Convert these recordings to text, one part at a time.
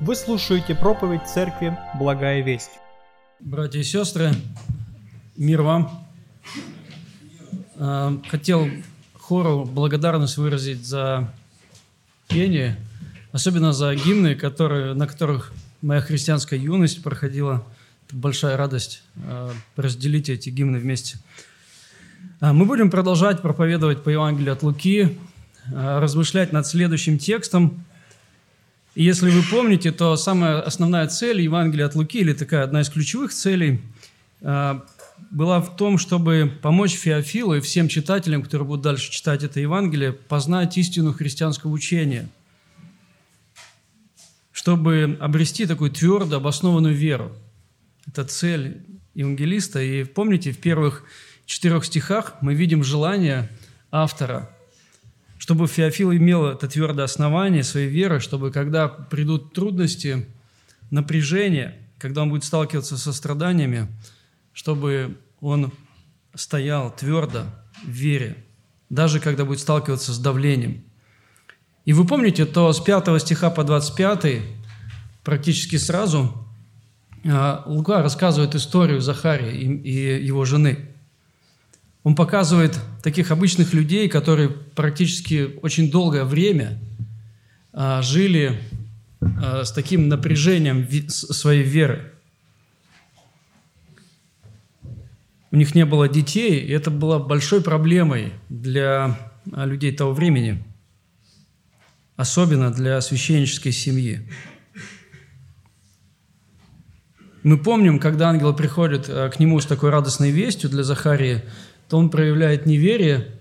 Вы слушаете проповедь церкви «Благая весть». Братья и сестры, мир вам. А, хотел хору благодарность выразить за пение, особенно за гимны, которые, на которых моя христианская юность проходила. Это большая радость а, разделить эти гимны вместе. А, мы будем продолжать проповедовать по Евангелию от Луки, размышлять над следующим текстом – если вы помните, то самая основная цель Евангелия от Луки, или такая одна из ключевых целей, а, была в том, чтобы помочь Феофилу и всем читателям, которые будут дальше читать это Евангелие, познать истину христианского учения, чтобы обрести такую твердо обоснованную веру. Это цель евангелиста. И помните, в первых четырех стихах мы видим желание автора – чтобы Феофил имел это твердое основание своей веры, чтобы когда придут трудности, напряжение, когда он будет сталкиваться со страданиями, чтобы он стоял твердо в вере, даже когда будет сталкиваться с давлением. И вы помните, то с 5 стиха по 25, практически сразу, а, Лука рассказывает историю Захария и его жены – он показывает таких обычных людей, которые практически очень долгое время а, жили а, с таким напряжением своей веры. У них не было детей, и это было большой проблемой для а, людей того времени, особенно для священнической семьи. Мы помним, когда ангел приходит к нему с такой радостной вестью для Захарии – то он проявляет неверие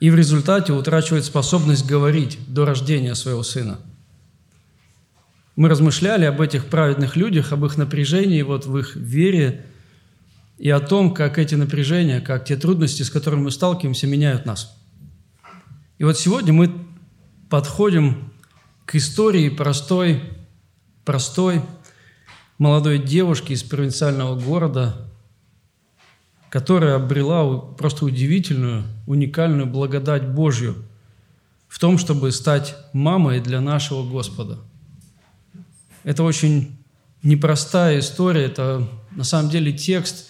и в результате утрачивает способность говорить до рождения своего сына. Мы размышляли об этих праведных людях, об их напряжении, вот в их вере и о том, как эти напряжения, как те трудности, с которыми мы сталкиваемся, меняют нас. И вот сегодня мы подходим к истории простой, простой молодой девушки из провинциального города, которая обрела просто удивительную, уникальную благодать Божью в том, чтобы стать мамой для нашего Господа. Это очень непростая история, это на самом деле текст,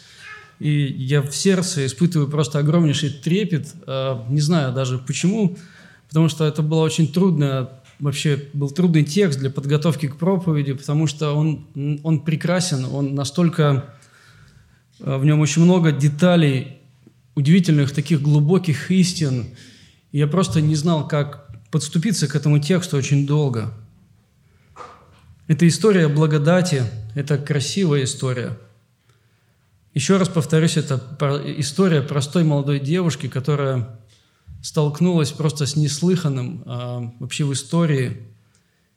и я в сердце испытываю просто огромнейший трепет, а, не знаю даже почему, потому что это было очень трудно, вообще был трудный текст для подготовки к проповеди, потому что он, он прекрасен, он настолько в нем очень много деталей, удивительных таких глубоких истин. Я просто не знал, как подступиться к этому тексту очень долго. Это история благодати, это красивая история. Еще раз повторюсь, это история простой молодой девушки, которая столкнулась просто с неслыханным а, вообще в истории.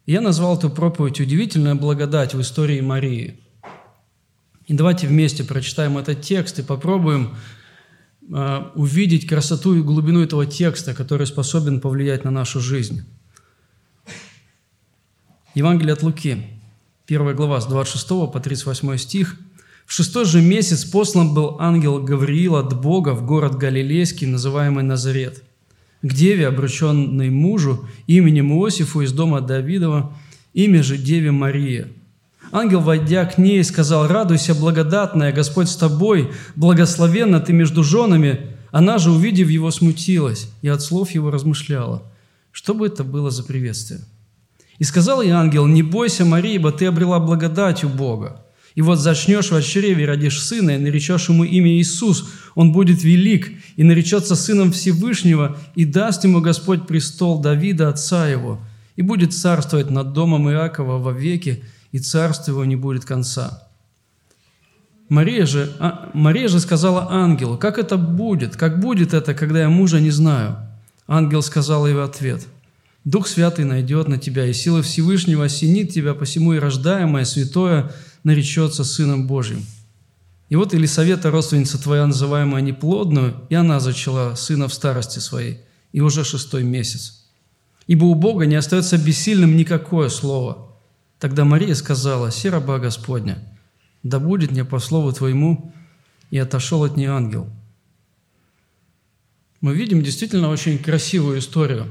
я назвал эту проповедь «Удивительная благодать в истории Марии». И давайте вместе прочитаем этот текст и попробуем э, увидеть красоту и глубину этого текста, который способен повлиять на нашу жизнь. Евангелие от Луки, 1 глава, с 26 по 38 стих. «В шестой же месяц послан был ангел Гавриил от Бога в город Галилейский, называемый Назарет, к деве, обрученной мужу, именем Иосифу из дома Давидова, имя же Деве Мария – Ангел, войдя к ней, сказал, «Радуйся, благодатная, Господь с тобой, благословенна ты между женами». Она же, увидев его, смутилась и от слов его размышляла. Что бы это было за приветствие? И сказал ей ангел, «Не бойся, Мария, ибо ты обрела благодать у Бога. И вот зачнешь в чреве, родишь сына, и наречешь ему имя Иисус. Он будет велик, и наречется сыном Всевышнего, и даст ему Господь престол Давида, отца его, и будет царствовать над домом Иакова во веки, и царство его не будет конца. Мария же, а, Мария же сказала ангелу, как это будет, как будет это, когда я мужа не знаю? Ангел сказал ей в ответ, Дух Святый найдет на тебя, и сила Всевышнего осенит тебя, посему и рождаемое святое наречется Сыном Божьим. И вот Елисавета, родственница твоя, называемая неплодную, и она зачала сына в старости своей, и уже шестой месяц. Ибо у Бога не остается бессильным никакое слово – Тогда Мария сказала, «Се раба Господня, да будет мне по слову Твоему». И отошел от нее ангел. Мы видим действительно очень красивую историю.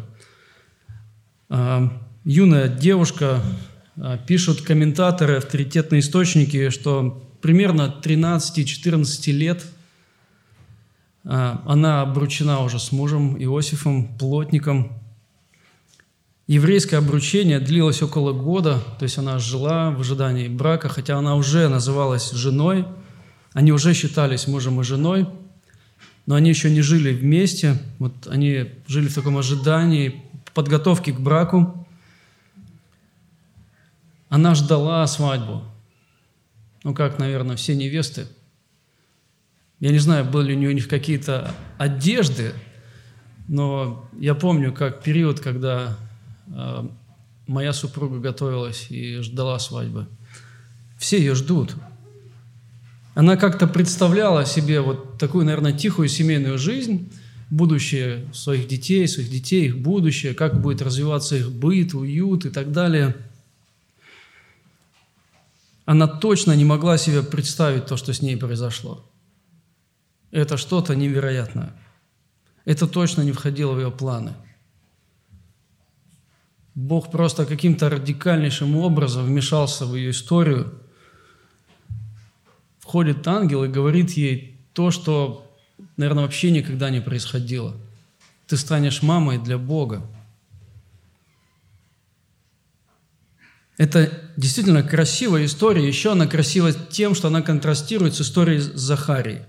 А, юная девушка, а, пишут комментаторы, авторитетные источники, что примерно 13-14 лет а, она обручена уже с мужем Иосифом, плотником. Еврейское обручение длилось около года, то есть она жила в ожидании брака, хотя она уже называлась женой, они уже считались мужем и женой, но они еще не жили вместе, вот они жили в таком ожидании подготовки к браку. Она ждала свадьбу. Ну, как, наверное, все невесты. Я не знаю, были ли у них какие-то одежды, но я помню, как период, когда моя супруга готовилась и ждала свадьбы. Все ее ждут. Она как-то представляла себе вот такую, наверное, тихую семейную жизнь, будущее своих детей, своих детей, их будущее, как будет развиваться их быт, уют и так далее – она точно не могла себе представить то, что с ней произошло. Это что-то невероятное. Это точно не входило в ее планы. Бог просто каким-то радикальнейшим образом вмешался в ее историю. Входит ангел и говорит ей то, что, наверное, вообще никогда не происходило. Ты станешь мамой для Бога. Это действительно красивая история. Еще она красива тем, что она контрастирует с историей Захарии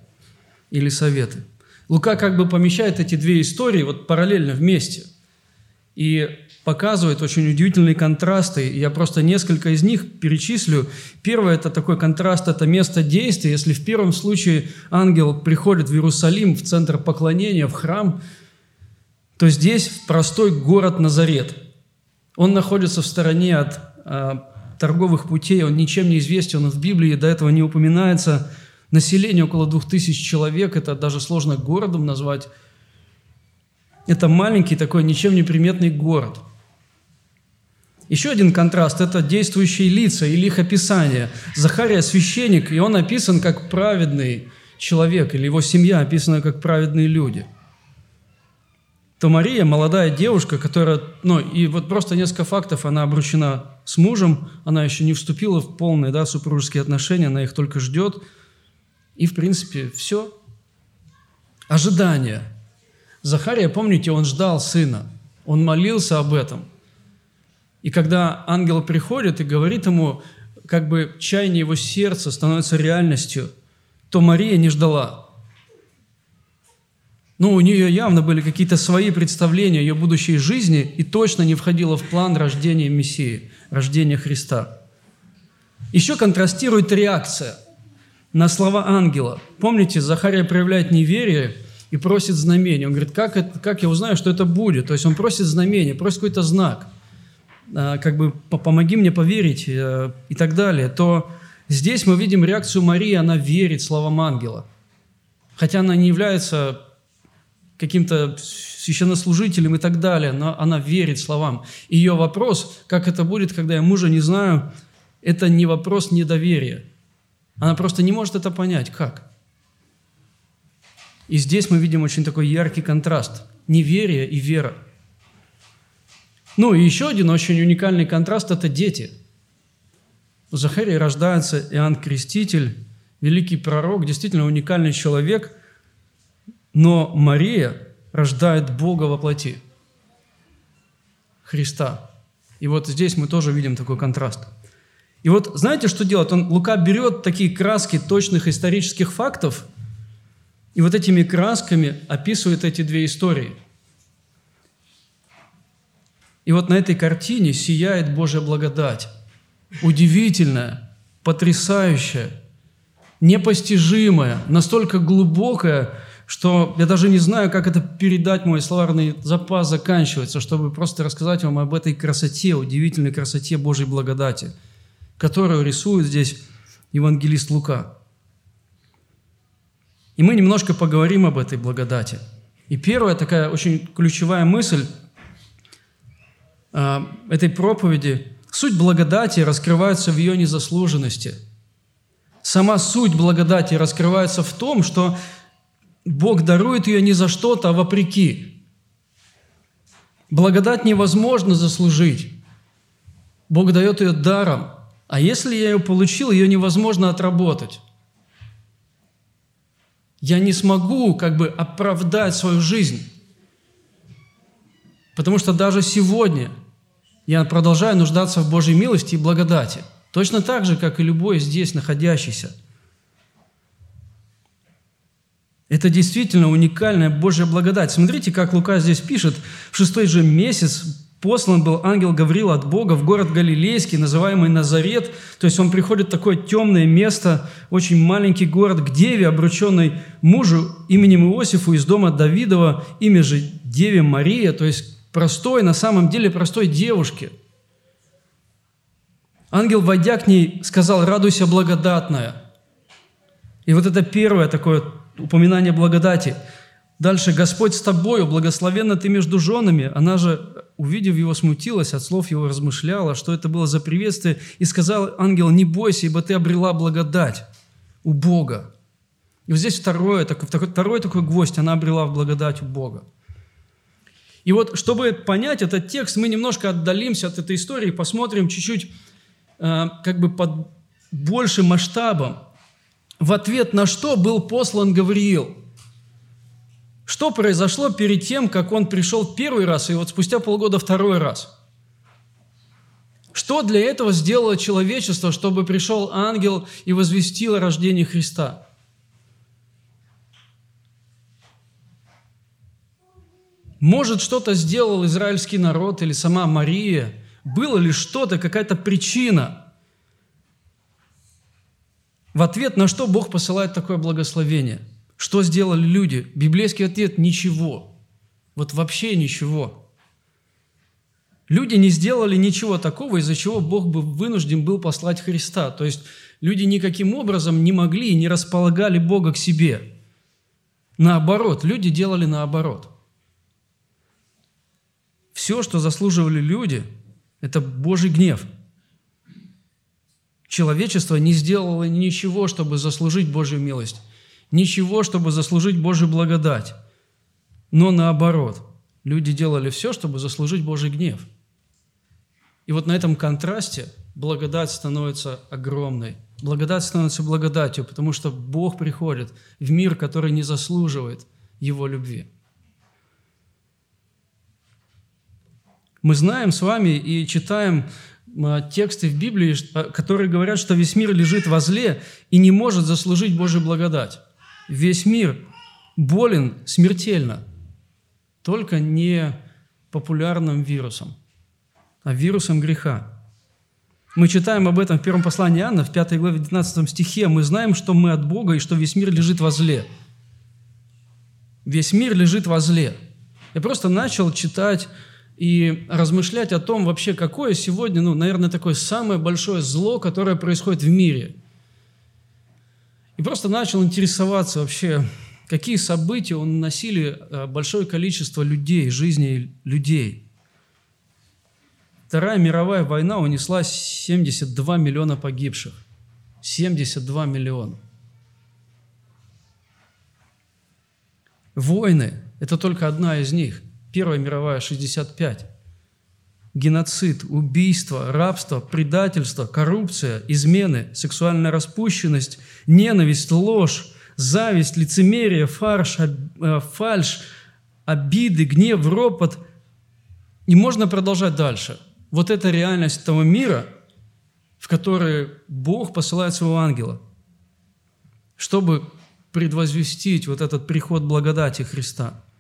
или Советы. Лука как бы помещает эти две истории вот параллельно вместе и показывает очень удивительные контрасты. Я просто несколько из них перечислю. Первое – это такой контраст, это место действия. Если в первом случае ангел приходит в Иерусалим, в центр поклонения, в храм, то здесь простой город Назарет. Он находится в стороне от а, торговых путей, он ничем не известен, он в Библии до этого не упоминается. Население около двух тысяч человек, это даже сложно городом назвать. Это маленький такой ничем не приметный город. Еще один контраст – это действующие лица или их описание. Захария – священник, и он описан как праведный человек, или его семья описана как праведные люди – то Мария, молодая девушка, которая, ну, и вот просто несколько фактов, она обручена с мужем, она еще не вступила в полные, да, супружеские отношения, она их только ждет, и, в принципе, все. Ожидание. Захария, помните, он ждал сына, он молился об этом. И когда ангел приходит и говорит ему, как бы чаяние его сердца становится реальностью, то Мария не ждала – ну, у нее явно были какие-то свои представления о ее будущей жизни и точно не входило в план рождения Мессии, рождения Христа. Еще контрастирует реакция на слова ангела. Помните, Захария проявляет неверие и просит знамения. Он говорит, как, это, как я узнаю, что это будет? То есть он просит знамения, просит какой-то знак, как бы помоги мне поверить э, и так далее. То здесь мы видим реакцию Марии, она верит словам ангела. Хотя она не является каким-то священнослужителем и так далее, но она верит словам. Ее вопрос, как это будет, когда я мужа не знаю, это не вопрос недоверия. Она просто не может это понять. Как? И здесь мы видим очень такой яркий контраст. Неверие и вера. Ну и еще один очень уникальный контраст – это дети. У Захарии рождается Иоанн Креститель, великий пророк, действительно уникальный человек – но Мария рождает Бога во плоти, Христа. И вот здесь мы тоже видим такой контраст. И вот знаете, что делает? Он, Лука берет такие краски точных исторических фактов и вот этими красками описывает эти две истории. И вот на этой картине сияет Божья благодать. Удивительная, потрясающая, непостижимая, настолько глубокая, что я даже не знаю, как это передать, мой словарный запас заканчивается, чтобы просто рассказать вам об этой красоте, удивительной красоте Божьей благодати, которую рисует здесь евангелист Лука. И мы немножко поговорим об этой благодати. И первая такая очень ключевая мысль этой проповеди – суть благодати раскрывается в ее незаслуженности. Сама суть благодати раскрывается в том, что Бог дарует ее не за что-то, а вопреки. Благодать невозможно заслужить. Бог дает ее даром. А если я ее получил, ее невозможно отработать. Я не смогу как бы оправдать свою жизнь. Потому что даже сегодня я продолжаю нуждаться в Божьей милости и благодати. Точно так же, как и любой здесь находящийся. Это действительно уникальная Божья благодать. Смотрите, как Лука здесь пишет. В шестой же месяц послан был ангел Гаврил от Бога в город Галилейский, называемый Назарет. То есть он приходит в такое темное место, очень маленький город, к деве, обрученной мужу именем Иосифу из дома Давидова, имя же Деве Мария, то есть простой, на самом деле простой девушке. Ангел, войдя к ней, сказал, радуйся, благодатная. И вот это первое такое упоминание благодати. Дальше, Господь с тобою, благословенна ты между женами. Она же, увидев его, смутилась, от слов его размышляла, что это было за приветствие, и сказал ангел, не бойся, ибо ты обрела благодать у Бога. И вот здесь второе, такой, второй такой гвоздь, она обрела в благодать у Бога. И вот, чтобы понять этот текст, мы немножко отдалимся от этой истории, посмотрим чуть-чуть э, как бы под большим масштабом. В ответ на что был послан Гавриил – что произошло перед тем, как он пришел первый раз, и вот спустя полгода второй раз? Что для этого сделало человечество, чтобы пришел ангел и возвестил о рождении Христа? Может, что-то сделал израильский народ или сама Мария? Было ли что-то, какая-то причина? В ответ на что Бог посылает такое благословение – что сделали люди? Библейский ответ – ничего. Вот вообще ничего. Люди не сделали ничего такого, из-за чего Бог бы вынужден был послать Христа. То есть люди никаким образом не могли и не располагали Бога к себе. Наоборот, люди делали наоборот. Все, что заслуживали люди, это Божий гнев. Человечество не сделало ничего, чтобы заслужить Божью милость ничего, чтобы заслужить Божью благодать. Но наоборот, люди делали все, чтобы заслужить Божий гнев. И вот на этом контрасте благодать становится огромной. Благодать становится благодатью, потому что Бог приходит в мир, который не заслуживает Его любви. Мы знаем с вами и читаем а, тексты в Библии, которые говорят, что весь мир лежит во зле и не может заслужить Божью благодать. Весь мир болен смертельно, только не популярным вирусом, а вирусом греха. Мы читаем об этом в первом послании Иоанна, в 5 главе 19 стихе. Мы знаем, что мы от Бога и что весь мир лежит во зле. Весь мир лежит во зле. Я просто начал читать и размышлять о том вообще, какое сегодня, ну, наверное, такое самое большое зло, которое происходит в мире. И просто начал интересоваться вообще, какие события уносили э, большое количество людей, жизней людей. Вторая мировая война унесла 72 миллиона погибших. 72 миллиона. Войны – это только одна из них. Первая мировая – 65 геноцид, убийство, рабство, предательство, коррупция, измены, сексуальная распущенность, ненависть, ложь, зависть, лицемерие, фарш, э, фальш, обиды, гнев, ропот. И можно продолжать дальше. Вот это реальность того мира, в который Бог посылает своего ангела, чтобы предвозвестить вот этот приход благодати Христа –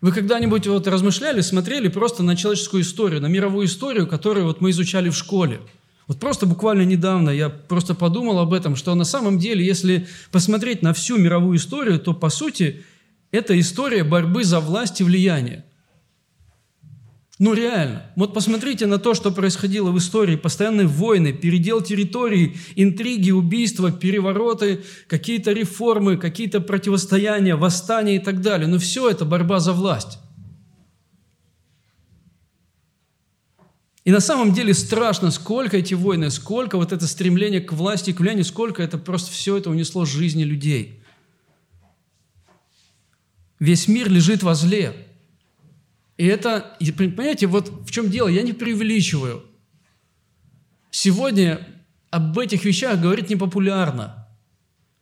вы когда-нибудь вот размышляли, смотрели просто на человеческую историю, на мировую историю, которую вот мы изучали в школе? Вот просто буквально недавно я просто подумал об этом, что на самом деле, если посмотреть на всю мировую историю, то по сути это история борьбы за власть и влияние. Ну реально. Вот посмотрите на то, что происходило в истории. Постоянные войны, передел территорий, интриги, убийства, перевороты, какие-то реформы, какие-то противостояния, восстания и так далее. Но все это борьба за власть. И на самом деле страшно, сколько эти войны, сколько вот это стремление к власти, к влиянию, сколько это просто все это унесло жизни людей. Весь мир лежит во зле. И это, понимаете, вот в чем дело, я не преувеличиваю. Сегодня об этих вещах говорить непопулярно.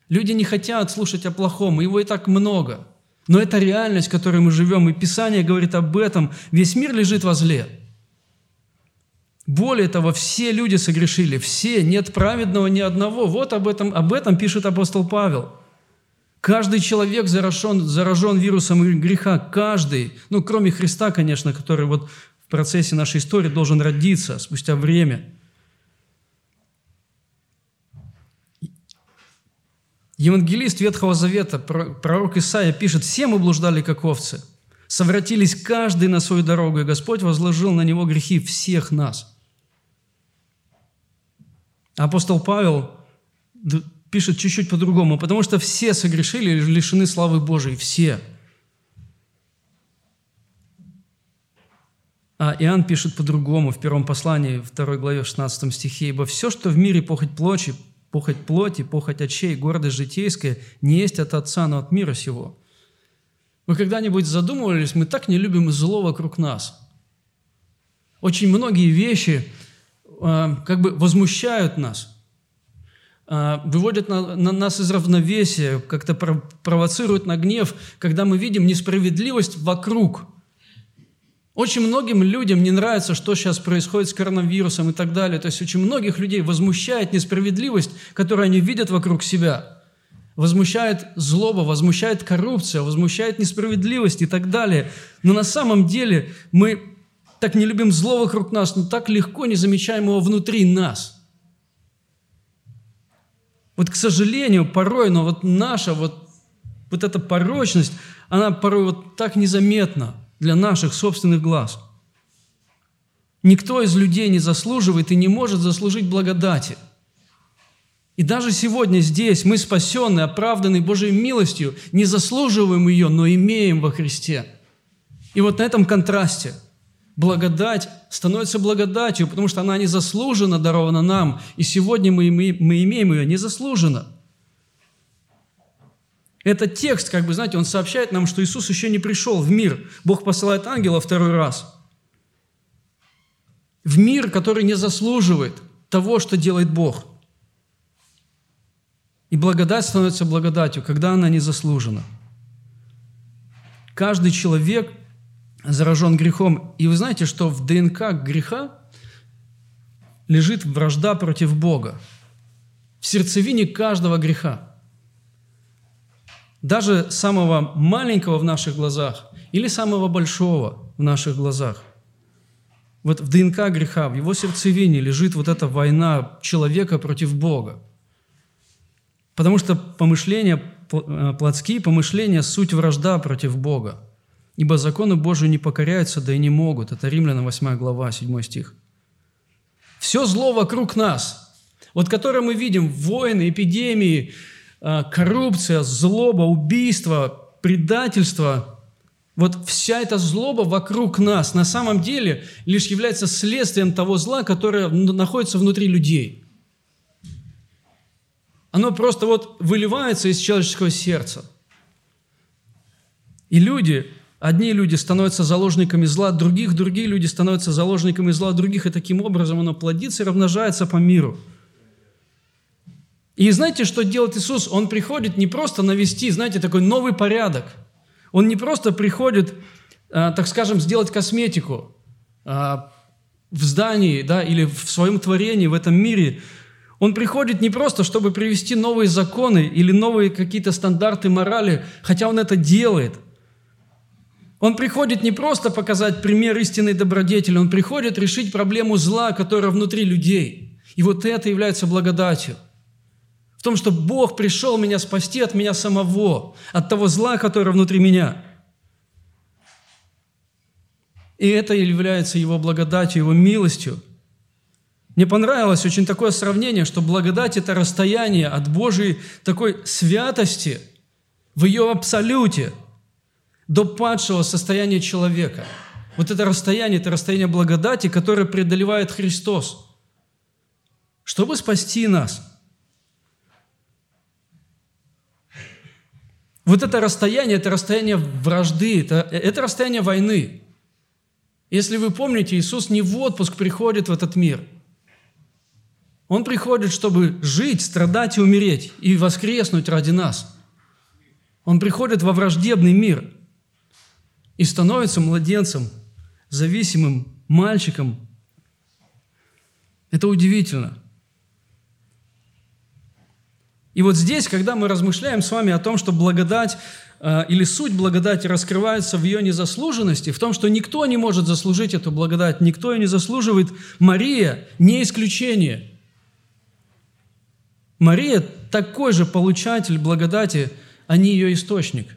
Люди не хотят слушать о плохом, его и так много. Но это реальность, в которой мы живем, и Писание говорит об этом. Весь мир лежит во зле. Более того, все люди согрешили, все, нет праведного ни одного. Вот об этом, об этом пишет апостол Павел. Каждый человек заражен, заражен вирусом греха, каждый, ну, кроме Христа, конечно, который вот в процессе нашей истории должен родиться спустя время. Евангелист Ветхого Завета, пророк Исаия пишет, «Все мы блуждали, как овцы, совратились каждый на свою дорогу, и Господь возложил на него грехи всех нас». Апостол Павел пишет чуть-чуть по-другому, потому что все согрешили и лишены славы Божией, все. А Иоанн пишет по-другому в первом послании, второй главе, 16 стихе, «Ибо все, что в мире похоть плоти, похоть плоти, похоть очей, гордость житейская, не есть от Отца, но от мира сего». Вы когда-нибудь задумывались, мы так не любим зло вокруг нас. Очень многие вещи – а, как бы возмущают нас, выводят на, на нас из равновесия, как-то провоцируют на гнев, когда мы видим несправедливость вокруг. Очень многим людям не нравится, что сейчас происходит с коронавирусом и так далее. То есть очень многих людей возмущает несправедливость, которую они видят вокруг себя. Возмущает злоба, возмущает коррупция, возмущает несправедливость и так далее. Но на самом деле мы так не любим зло вокруг нас, но так легко не замечаем его внутри нас. Вот, к сожалению, порой, но вот наша вот, вот эта порочность, она порой вот так незаметна для наших собственных глаз. Никто из людей не заслуживает и не может заслужить благодати. И даже сегодня здесь мы спасены, оправданы Божьей милостью, не заслуживаем ее, но имеем во Христе. И вот на этом контрасте – Благодать становится благодатью, потому что она незаслуженно дарована нам, и сегодня мы, мы, мы имеем ее незаслуженно. Этот текст, как бы, знаете, он сообщает нам, что Иисус еще не пришел в мир. Бог посылает ангела второй раз. В мир, который не заслуживает того, что делает Бог. И благодать становится благодатью, когда она не заслужена. Каждый человек – заражен грехом. И вы знаете, что в ДНК греха лежит вражда против Бога. В сердцевине каждого греха. Даже самого маленького в наших глазах или самого большого в наших глазах. Вот в ДНК греха, в его сердцевине лежит вот эта война человека против Бога. Потому что помышления, э, плотские помышления – суть вражда против Бога. Ибо закону Божию не покоряются, да и не могут. Это Римлянам 8 глава, 7 стих. Все зло вокруг нас, вот которое мы видим, войны, эпидемии, а, коррупция, злоба, убийство, предательство, вот вся эта злоба вокруг нас на самом деле лишь является следствием того зла, которое находится внутри людей. Оно просто вот выливается из человеческого сердца. И люди, Одни люди становятся заложниками зла, других, другие люди становятся заложниками зла, других, и таким образом оно плодится и размножается по миру. И знаете, что делает Иисус? Он приходит не просто навести, знаете, такой новый порядок. Он не просто приходит, а, так скажем, сделать косметику а, в здании да, или в своем творении, в этом мире. Он приходит не просто, чтобы привести новые законы или новые какие-то стандарты морали, хотя он это делает – он приходит не просто показать пример истинной добродетели, он приходит решить проблему зла, которая внутри людей. И вот это является благодатью. В том, что Бог пришел меня спасти от меня самого, от того зла, которое внутри меня. И это является Его благодатью, Его милостью. Мне понравилось очень такое сравнение, что благодать – это расстояние от Божьей такой святости в ее абсолюте – до падшего состояния человека. Вот это расстояние, это расстояние благодати, которое преодолевает Христос, чтобы спасти нас. Вот это расстояние, это расстояние вражды, это, это расстояние войны. Если вы помните, Иисус не в отпуск приходит в этот мир. Он приходит, чтобы жить, страдать и умереть, и воскреснуть ради нас. Он приходит во враждебный мир и становится младенцем, зависимым мальчиком. Это удивительно. И вот здесь, когда мы размышляем с вами о том, что благодать э, или суть благодати раскрывается в ее незаслуженности, в том, что никто не может заслужить эту благодать, никто ее не заслуживает, Мария не исключение. Мария такой же получатель благодати, а не ее источник.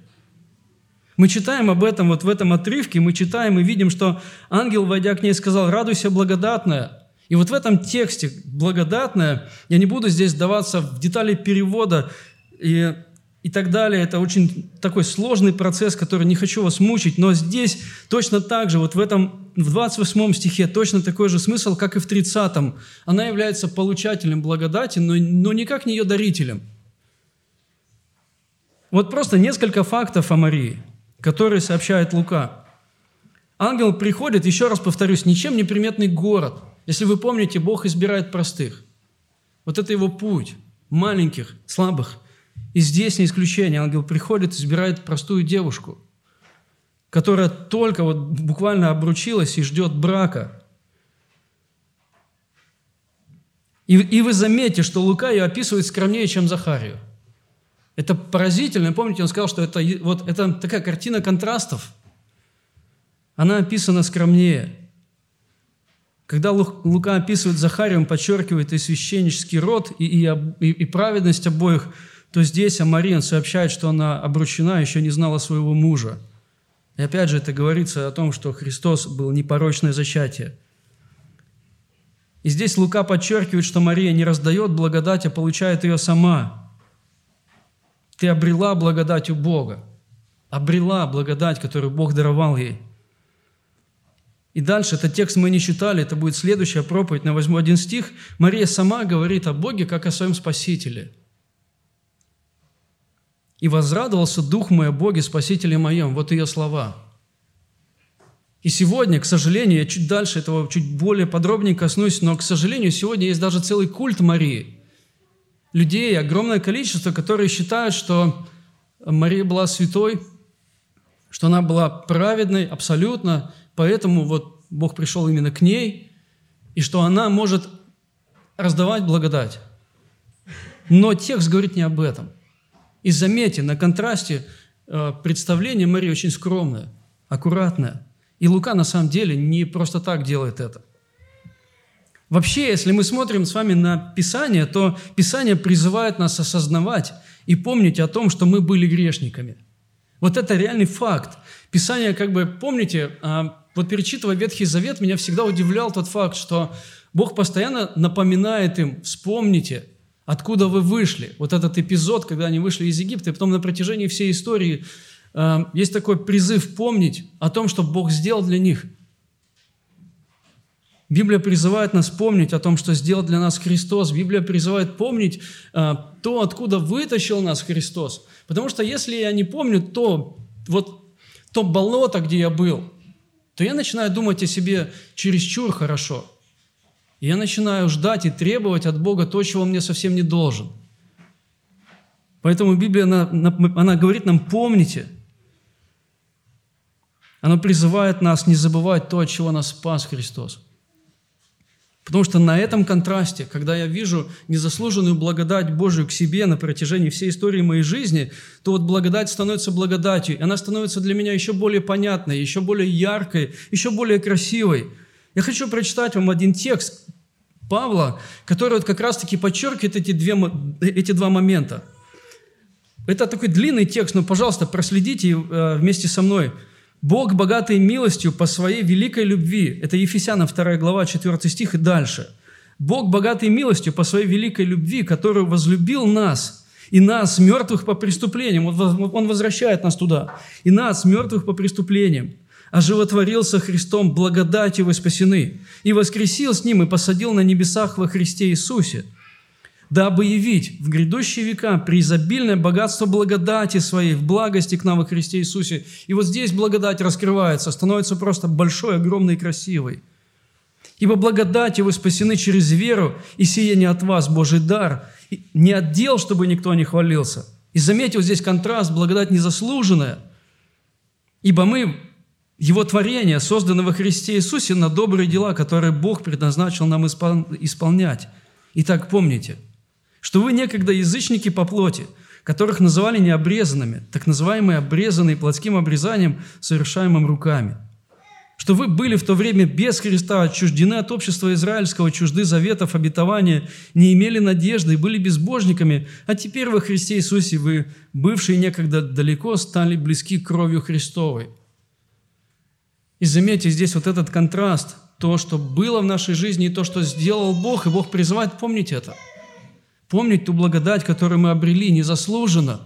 Мы читаем об этом вот в этом отрывке, мы читаем и видим, что ангел, войдя к ней, сказал, «Радуйся, благодатная». И вот в этом тексте «благодатная», я не буду здесь сдаваться в детали перевода и, и так далее, это очень такой сложный процесс, который не хочу вас мучить, но здесь точно так же, вот в этом, в 28 стихе точно такой же смысл, как и в 30. Она является получателем благодати, но, но никак не ее дарителем. Вот просто несколько фактов о Марии, которые сообщает Лука. Ангел приходит, еще раз повторюсь, ничем не приметный город – если вы помните, Бог избирает простых. Вот это его путь. Маленьких, слабых. И здесь не исключение. Ангел приходит, избирает простую девушку, которая только вот буквально обручилась и ждет брака. И, и вы заметите, что Лука ее описывает скромнее, чем Захарию. Это поразительно. Помните, он сказал, что это, вот, это такая картина контрастов. Она описана скромнее. Когда Лука описывает Захарию, он подчеркивает и священнический род, и, и, и, и праведность обоих, то здесь он сообщает, что она обручена, еще не знала своего мужа. И опять же это говорится о том, что Христос был непорочное зачатие. И здесь Лука подчеркивает, что Мария не раздает благодать, а получает ее сама. Ты обрела благодать у Бога. Обрела благодать, которую Бог даровал ей. И дальше, этот текст мы не читали, это будет следующая проповедь, на возьму один стих. Мария сама говорит о Боге, как о своем Спасителе. «И возрадовался Дух мой о Боге, Спасителе моем». Вот ее слова. И сегодня, к сожалению, я чуть дальше этого чуть более подробнее коснусь, но, к сожалению, сегодня есть даже целый культ Марии. Людей, огромное количество, которые считают, что Мария была святой, что она была праведной абсолютно, Поэтому вот Бог пришел именно к ней, и что она может раздавать благодать. Но текст говорит не об этом. И заметьте, на контрасте э, представление Марии очень скромное, аккуратное. И Лука на самом деле не просто так делает это. Вообще, если мы смотрим с вами на Писание, то Писание призывает нас осознавать и помнить о том, что мы были грешниками. Вот это реальный факт. Писание, как бы, помните, а, вот перечитывая Ветхий Завет, меня всегда удивлял тот факт, что Бог постоянно напоминает им, вспомните, откуда вы вышли. Вот этот эпизод, когда они вышли из Египта, и потом на протяжении всей истории э, есть такой призыв помнить о том, что Бог сделал для них. Библия призывает нас помнить о том, что сделал для нас Христос. Библия призывает помнить э, то, откуда вытащил нас Христос. Потому что если я не помню то, вот то болото, где я был – то я начинаю думать о себе чересчур хорошо. Я начинаю ждать и требовать от Бога то, чего он мне совсем не должен. Поэтому Библия, она, она говорит нам, помните. Она призывает нас не забывать то, от чего нас спас Христос. Потому что на этом контрасте, когда я вижу незаслуженную благодать Божию к себе на протяжении всей истории моей жизни, то вот благодать становится благодатью, и она становится для меня еще более понятной, еще более яркой, еще более красивой. Я хочу прочитать вам один текст Павла, который вот как раз-таки подчеркивает эти, две, эти два момента. Это такой длинный текст, но, пожалуйста, проследите э, вместе со мной – Бог, богатый милостью по своей великой любви, это Ефесянам 2 глава, 4 стих и дальше. Бог, богатый милостью по своей великой любви, который возлюбил нас, и нас, мертвых по преступлениям, Он возвращает нас туда, и нас, мертвых по преступлениям, оживотворился Христом, благодатью вы спасены, и воскресил с Ним, и посадил на небесах во Христе Иисусе – дабы явить в грядущие века преизобильное богатство благодати своей, в благости к нам во Христе Иисусе. И вот здесь благодать раскрывается, становится просто большой, огромной и красивой. Ибо благодатью вы спасены через веру, и сие не от вас Божий дар, не от дел, чтобы никто не хвалился. И заметил здесь контраст, благодать незаслуженная, ибо мы его творение, создано во Христе Иисусе на добрые дела, которые Бог предназначил нам исполнять. Итак, помните, что вы некогда язычники по плоти, которых называли необрезанными, так называемые обрезанные плотским обрезанием, совершаемым руками – что вы были в то время без Христа, отчуждены от общества израильского, чужды заветов, обетования, не имели надежды и были безбожниками, а теперь во Христе Иисусе вы, бывшие некогда далеко, стали близки кровью Христовой. И заметьте здесь вот этот контраст, то, что было в нашей жизни, и то, что сделал Бог, и Бог призывает, помнить это. Помнить ту благодать, которую мы обрели незаслуженно.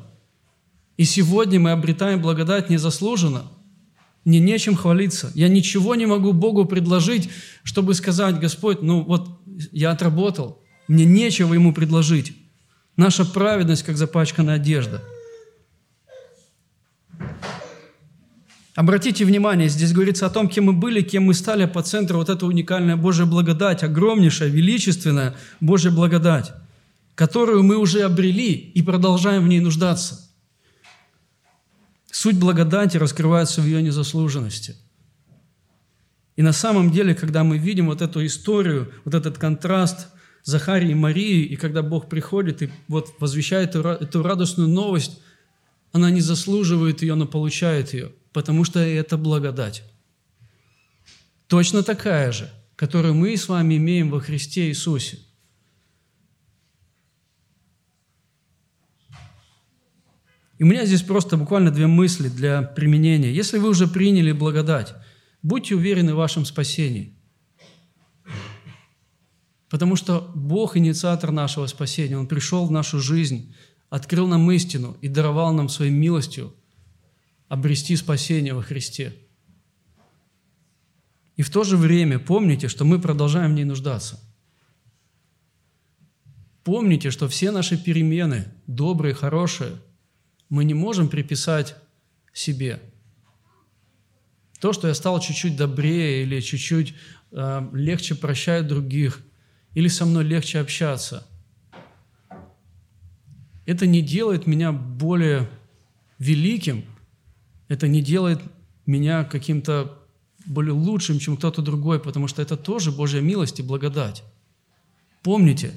И сегодня мы обретаем благодать незаслуженно – мне нечем хвалиться. Я ничего не могу Богу предложить, чтобы сказать, Господь, ну вот я отработал. Мне нечего Ему предложить. Наша праведность, как запачканная одежда. Обратите внимание, здесь говорится о том, кем мы были, кем мы стали по центру вот эта уникальная Божья благодать, огромнейшая, величественная Божья благодать, которую мы уже обрели и продолжаем в ней нуждаться – Суть благодати раскрывается в ее незаслуженности. И на самом деле, когда мы видим вот эту историю, вот этот контраст Захарии и Марии, и когда Бог приходит и вот возвещает эту радостную новость, она не заслуживает ее, но получает ее, потому что это благодать. Точно такая же, которую мы с вами имеем во Христе Иисусе – И у меня здесь просто буквально две мысли для применения. Если вы уже приняли благодать, будьте уверены в вашем спасении. Потому что Бог – инициатор нашего спасения. Он пришел в нашу жизнь, открыл нам истину и даровал нам своей милостью обрести спасение во Христе. И в то же время помните, что мы продолжаем в ней нуждаться. Помните, что все наши перемены, добрые, хорошие – мы не можем приписать себе. То, что я стал чуть-чуть добрее или чуть-чуть э, легче прощать других, или со мной легче общаться, это не делает меня более великим, это не делает меня каким-то более лучшим, чем кто-то другой, потому что это тоже Божья милость и благодать. Помните,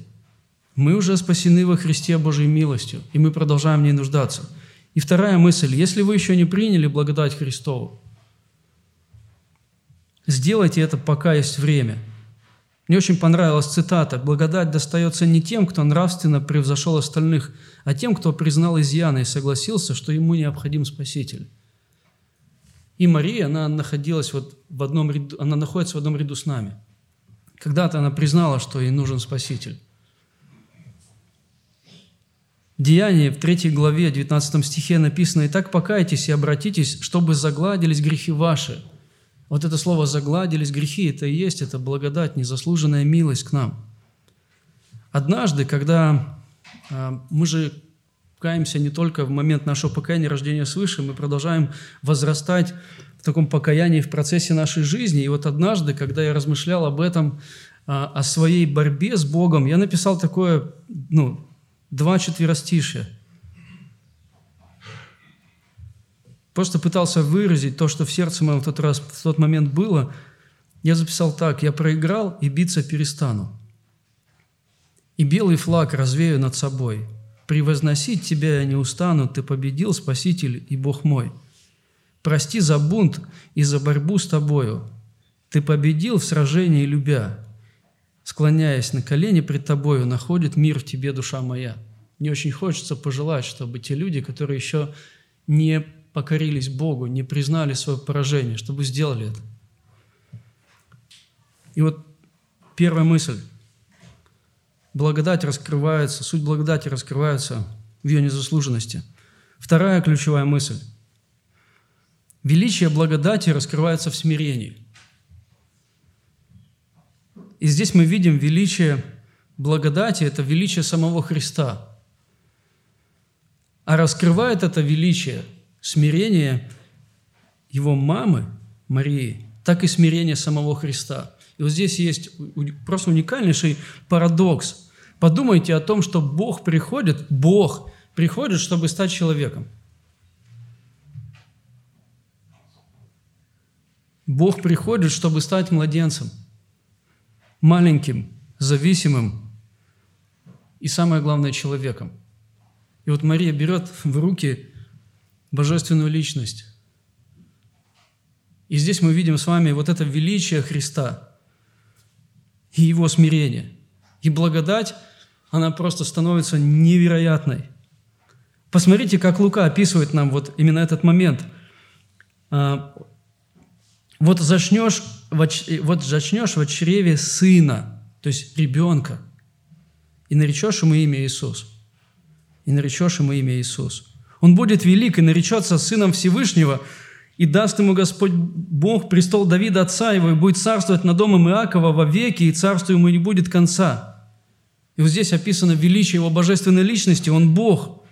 мы уже спасены во Христе Божьей милостью, и мы продолжаем в ней нуждаться – и вторая мысль. Если вы еще не приняли благодать Христову, сделайте это, пока есть время. Мне очень понравилась цитата. «Благодать достается не тем, кто нравственно превзошел остальных, а тем, кто признал изъяны и согласился, что ему необходим Спаситель». И Мария, она находилась вот в одном ряду, она находится в одном ряду с нами. Когда-то она признала, что ей нужен Спаситель. Деяние в 3 главе 19 стихе написано «И так покайтесь и обратитесь, чтобы загладились грехи ваши». Вот это слово «загладились грехи» – это и есть, это благодать, незаслуженная милость к нам. Однажды, когда а, мы же каемся не только в момент нашего покаяния, рождения свыше, мы продолжаем возрастать в таком покаянии в процессе нашей жизни. И вот однажды, когда я размышлял об этом, а, о своей борьбе с Богом, я написал такое, ну, два четверостишия. Просто пытался выразить то, что в сердце моем в тот раз, в тот момент было. Я записал так, я проиграл и биться перестану. И белый флаг развею над собой. Превозносить тебя я не устану, ты победил, Спаситель и Бог мой. Прости за бунт и за борьбу с тобою. Ты победил в сражении любя склоняясь на колени пред тобою, находит мир в тебе, душа моя. Мне очень хочется пожелать, чтобы те люди, которые еще не покорились Богу, не признали свое поражение, чтобы сделали это. И вот первая мысль. Благодать раскрывается, суть благодати раскрывается в ее незаслуженности. Вторая ключевая мысль. Величие благодати раскрывается в смирении – и здесь мы видим величие благодати, это величие самого Христа. А раскрывает это величие, смирение его мамы Марии, так и смирение самого Христа. И вот здесь есть просто уникальнейший парадокс. Подумайте о том, что Бог приходит, Бог приходит, чтобы стать человеком. Бог приходит, чтобы стать младенцем, маленьким, зависимым и, самое главное, человеком. И вот Мария берет в руки божественную личность. И здесь мы видим с вами вот это величие Христа и Его смирение. И благодать, она просто становится невероятной. Посмотрите, как Лука описывает нам вот именно этот момент. А, вот зачнешь, вот зачнешь в чреве сына, то есть ребенка, и наречешь ему имя Иисус. И наречешь ему имя Иисус. Он будет велик и наречется сыном Всевышнего, и даст ему Господь Бог престол Давида, отца его, и будет царствовать над домом Иакова во веки, и царству ему не будет конца. И вот здесь описано величие его божественной личности, он Бог.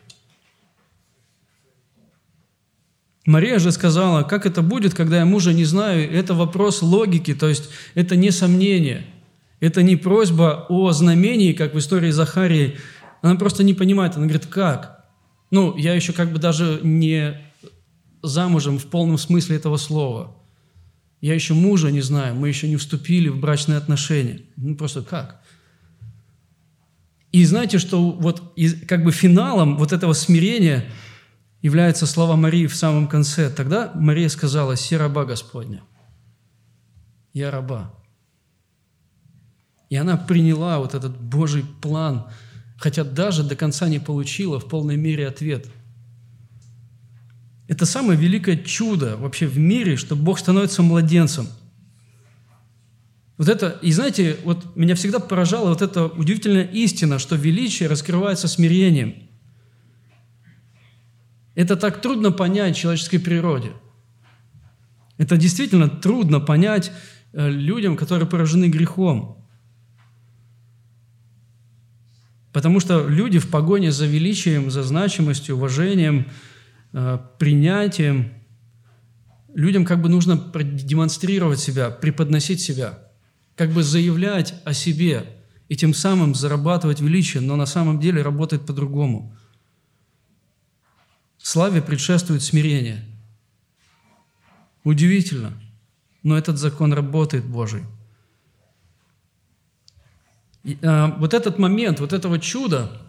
Мария же сказала, как это будет, когда я мужа не знаю, это вопрос логики, то есть это не сомнение, это не просьба о знамении, как в истории Захарии. Она просто не понимает, она говорит, как? Ну, я еще как бы даже не замужем в полном смысле этого слова. Я еще мужа не знаю, мы еще не вступили в брачные отношения. Ну, просто как? И знаете, что вот как бы финалом вот этого смирения – являются слова Марии в самом конце. Тогда Мария сказала, «Се раба Господня». Я раба. И она приняла вот этот Божий план, хотя даже до конца не получила в полной мере ответ. Это самое великое чудо вообще в мире, что Бог становится младенцем. Вот это, и знаете, вот меня всегда поражала вот эта удивительная истина, что величие раскрывается смирением – это так трудно понять человеческой природе. Это действительно трудно понять э, людям, которые поражены грехом. Потому что люди в погоне за величием, за значимостью, уважением, э, принятием, людям как бы нужно продемонстрировать себя, преподносить себя, как бы заявлять о себе и тем самым зарабатывать величие, но на самом деле работает по-другому – Славе предшествует смирение. Удивительно, но этот закон работает Божий. И, а, вот этот момент, вот этого чуда,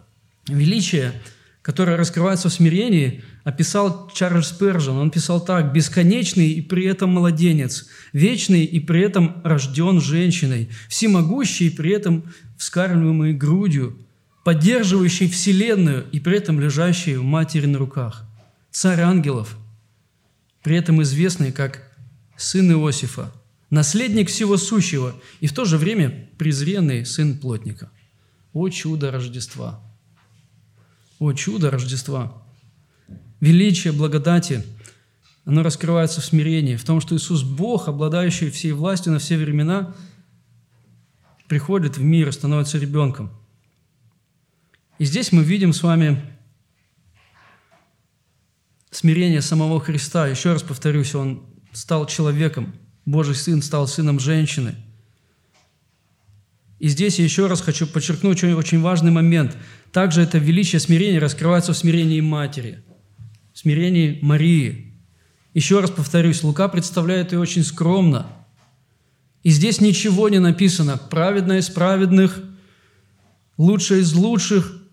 величия, которое раскрывается в смирении, описал Чарльз Пержин. Он писал так, «Бесконечный и при этом младенец, вечный и при этом рожден женщиной, всемогущий и при этом вскармливаемый грудью, поддерживающий Вселенную и при этом лежащий в матери на руках царь ангелов, при этом известный как сын Иосифа, наследник всего сущего и в то же время презренный сын плотника. О чудо Рождества! О чудо Рождества! Величие благодати, оно раскрывается в смирении, в том, что Иисус Бог, обладающий всей властью на все времена, приходит в мир и становится ребенком. И здесь мы видим с вами смирение самого Христа. Еще раз повторюсь, Он стал человеком, Божий Сын стал сыном женщины. И здесь я еще раз хочу подчеркнуть очень, очень важный момент. Также это величие смирения раскрывается в смирении матери, в смирении Марии. Еще раз повторюсь, Лука представляет ее очень скромно. И здесь ничего не написано. Праведная из праведных, лучшая из лучших –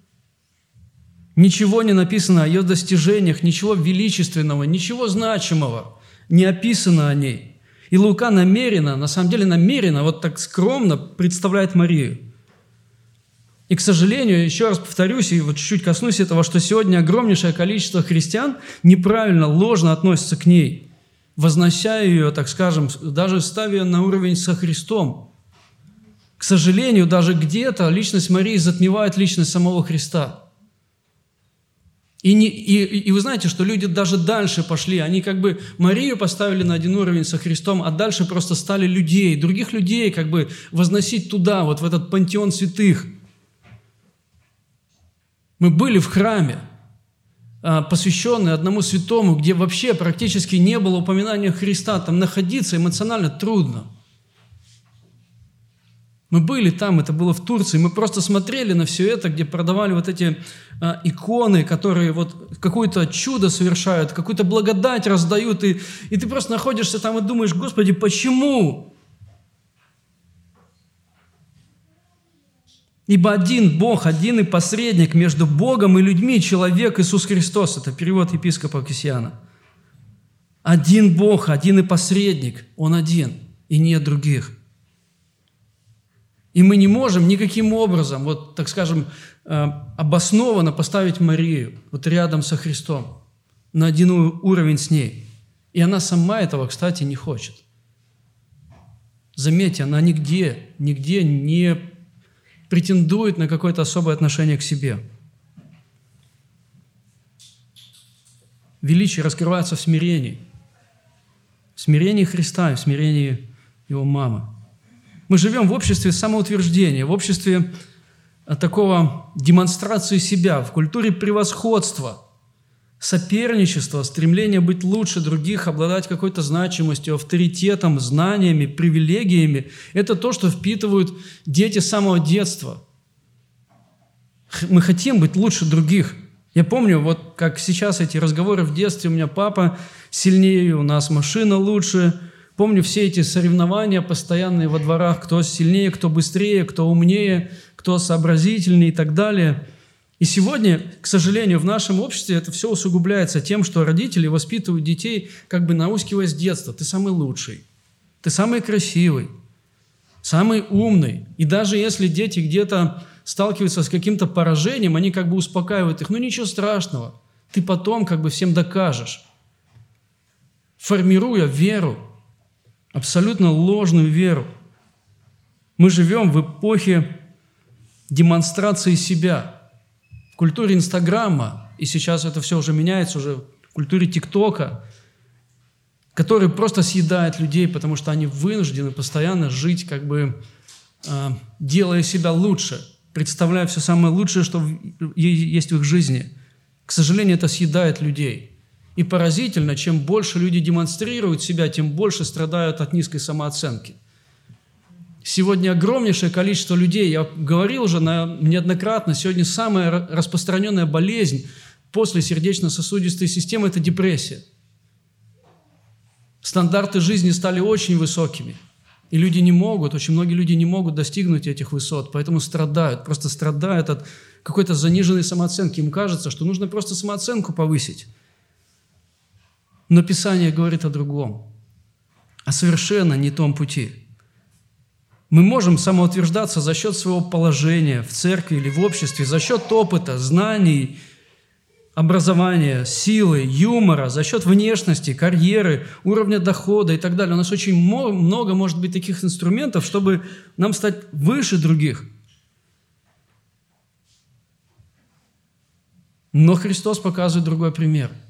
Ничего не написано о ее достижениях, ничего величественного, ничего значимого не описано о ней. И Лука намеренно, на самом деле намеренно, вот так скромно представляет Марию. И, к сожалению, еще раз повторюсь, и вот чуть-чуть коснусь этого, что сегодня огромнейшее количество христиан неправильно, ложно относятся к ней, вознося ее, так скажем, даже ставя на уровень со Христом. К сожалению, даже где-то личность Марии затмевает личность самого Христа – и, не, и, и вы знаете, что люди даже дальше пошли. Они как бы Марию поставили на один уровень со Христом, а дальше просто стали людей, других людей как бы возносить туда, вот в этот пантеон святых. Мы были в храме, а, посвященный одному святому, где вообще практически не было упоминания Христа. Там находиться эмоционально трудно. Мы были там, это было в Турции, мы просто смотрели на все это, где продавали вот эти а, иконы, которые вот какое-то чудо совершают, какую-то благодать раздают, и, и ты просто находишься там и думаешь, Господи, почему? Ибо один Бог, один и посредник между Богом и людьми, человек Иисус Христос. Это перевод епископа Кисьяна. Один Бог, один и посредник. Он один, и нет других – и мы не можем никаким образом, вот так скажем, э, обоснованно поставить Марию вот рядом со Христом, на один уровень с ней. И она сама этого, кстати, не хочет. Заметьте, она нигде, нигде не претендует на какое-то особое отношение к себе. Величие раскрывается в смирении. В смирении Христа и в смирении Его мамы. Мы живем в обществе самоутверждения, в обществе э, такого демонстрации себя, в культуре превосходства, соперничества, стремления быть лучше других, обладать какой-то значимостью, авторитетом, знаниями, привилегиями. Это то, что впитывают дети с самого детства. Мы хотим быть лучше других. Я помню, вот как сейчас эти разговоры в детстве, у меня папа сильнее, у нас машина лучше – Помню все эти соревнования постоянные во дворах, кто сильнее, кто быстрее, кто умнее, кто сообразительнее и так далее. И сегодня, к сожалению, в нашем обществе это все усугубляется тем, что родители воспитывают детей, как бы наускивая с детства. Ты самый лучший, ты самый красивый, самый умный. И даже если дети где-то сталкиваются с каким-то поражением, они как бы успокаивают их. Ну ничего страшного, ты потом как бы всем докажешь, формируя веру абсолютно ложную веру. Мы живем в эпохе демонстрации себя, в культуре Инстаграма, и сейчас это все уже меняется, уже в культуре ТикТока, который просто съедает людей, потому что они вынуждены постоянно жить, как бы э, делая себя лучше, представляя все самое лучшее, что есть в их жизни. К сожалению, это съедает людей – и поразительно, чем больше люди демонстрируют себя, тем больше страдают от низкой самооценки. Сегодня огромнейшее количество людей, я говорил уже на, неоднократно, сегодня самая распространенная болезнь после сердечно-сосудистой системы – это депрессия. Стандарты жизни стали очень высокими. И люди не могут, очень многие люди не могут достигнуть этих высот, поэтому страдают, просто страдают от какой-то заниженной самооценки. Им кажется, что нужно просто самооценку повысить. Но Писание говорит о другом, о совершенно не том пути. Мы можем самоутверждаться за счет своего положения в церкви или в обществе, за счет опыта, знаний, образования, силы, юмора, за счет внешности, карьеры, уровня дохода и так далее. У нас очень много может быть таких инструментов, чтобы нам стать выше других. Но Христос показывает другой пример –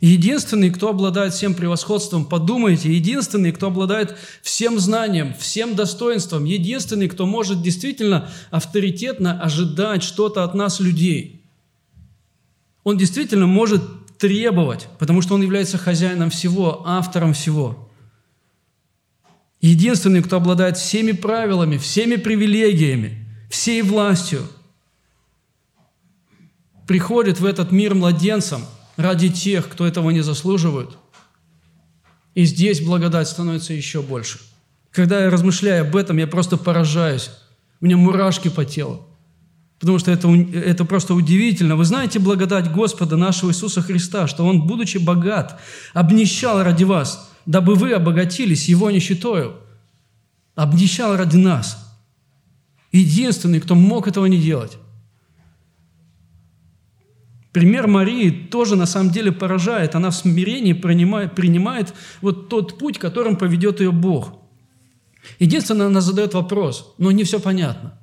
Единственный, кто обладает всем превосходством, подумайте, единственный, кто обладает всем знанием, всем достоинством, единственный, кто может действительно авторитетно ожидать что-то от нас, людей. Он действительно может требовать, потому что он является хозяином всего, автором всего. Единственный, кто обладает всеми правилами, всеми привилегиями, всей властью, приходит в этот мир младенцем – ради тех, кто этого не заслуживает. И здесь благодать становится еще больше. Когда я размышляю об этом, я просто поражаюсь. У меня мурашки по телу. Потому что это, это просто удивительно. Вы знаете благодать Господа нашего Иисуса Христа, что Он, будучи богат, обнищал ради вас, дабы вы обогатились Его нищетою. Обнищал ради нас. Единственный, кто мог этого не делать. Пример Марии тоже на самом деле поражает. Она в смирении принимает, принимает вот тот путь, которым поведет ее Бог. Единственное, она задает вопрос, но не все понятно.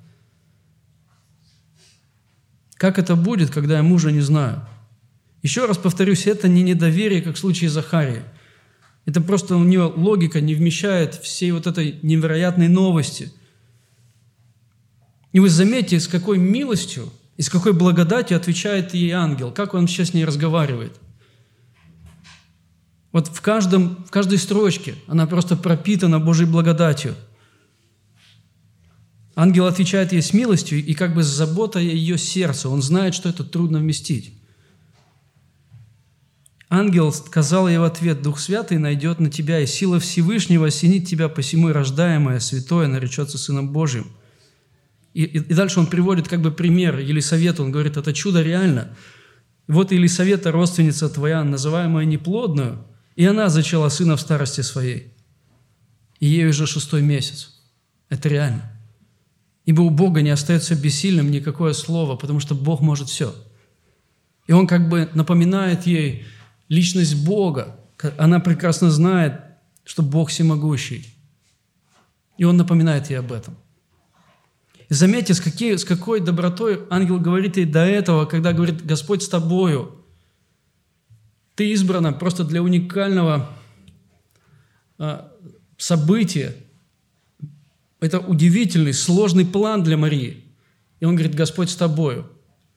Как это будет, когда я мужа не знаю? Еще раз повторюсь, это не недоверие, как в случае Захарии. Это просто у нее логика не вмещает всей вот этой невероятной новости. И вы заметите, с какой милостью и с какой благодатью отвечает ей ангел, как он сейчас с ней разговаривает. Вот в, каждом, в каждой строчке она просто пропитана Божьей благодатью. Ангел отвечает ей с милостью и как бы с заботой о ее сердце. Он знает, что это трудно вместить. Ангел сказал ей в ответ, «Дух Святый найдет на тебя, и сила Всевышнего осенит тебя, посему и рождаемое, святое наречется Сыном Божьим». И, и, и дальше он приводит как бы пример Елисавета, он говорит, это чудо реально. Вот Елисавета, родственница твоя, называемая неплодную, и она зачала сына в старости своей. И ей уже шестой месяц. Это реально. Ибо у Бога не остается бессильным никакое слово, потому что Бог может все. И он как бы напоминает ей личность Бога. Она прекрасно знает, что Бог всемогущий. И он напоминает ей об этом – и заметьте, с, какие, с какой добротой ангел говорит ей до этого, когда говорит «Господь с тобою». Ты избрана просто для уникального а, события. Это удивительный, сложный план для Марии. И он говорит «Господь с тобою».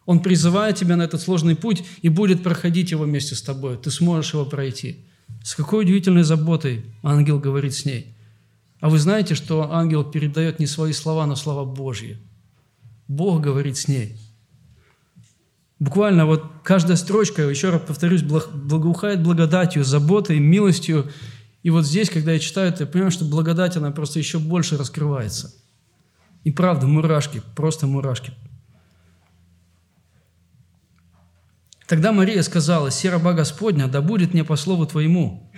Он призывает тебя на этот сложный путь и будет проходить его вместе с тобой. Ты сможешь его пройти. С какой удивительной заботой ангел говорит с ней – а вы знаете, что ангел передает не свои слова, но слова Божьи. Бог говорит с ней. Буквально вот каждая строчка, еще раз повторюсь, благоухает благодатью, заботой, милостью. И вот здесь, когда я читаю это, я понимаю, что благодать, она просто еще больше раскрывается. И правда, мурашки, просто мурашки. Тогда Мария сказала, «Се раба Господня, да будет мне по слову Твоему».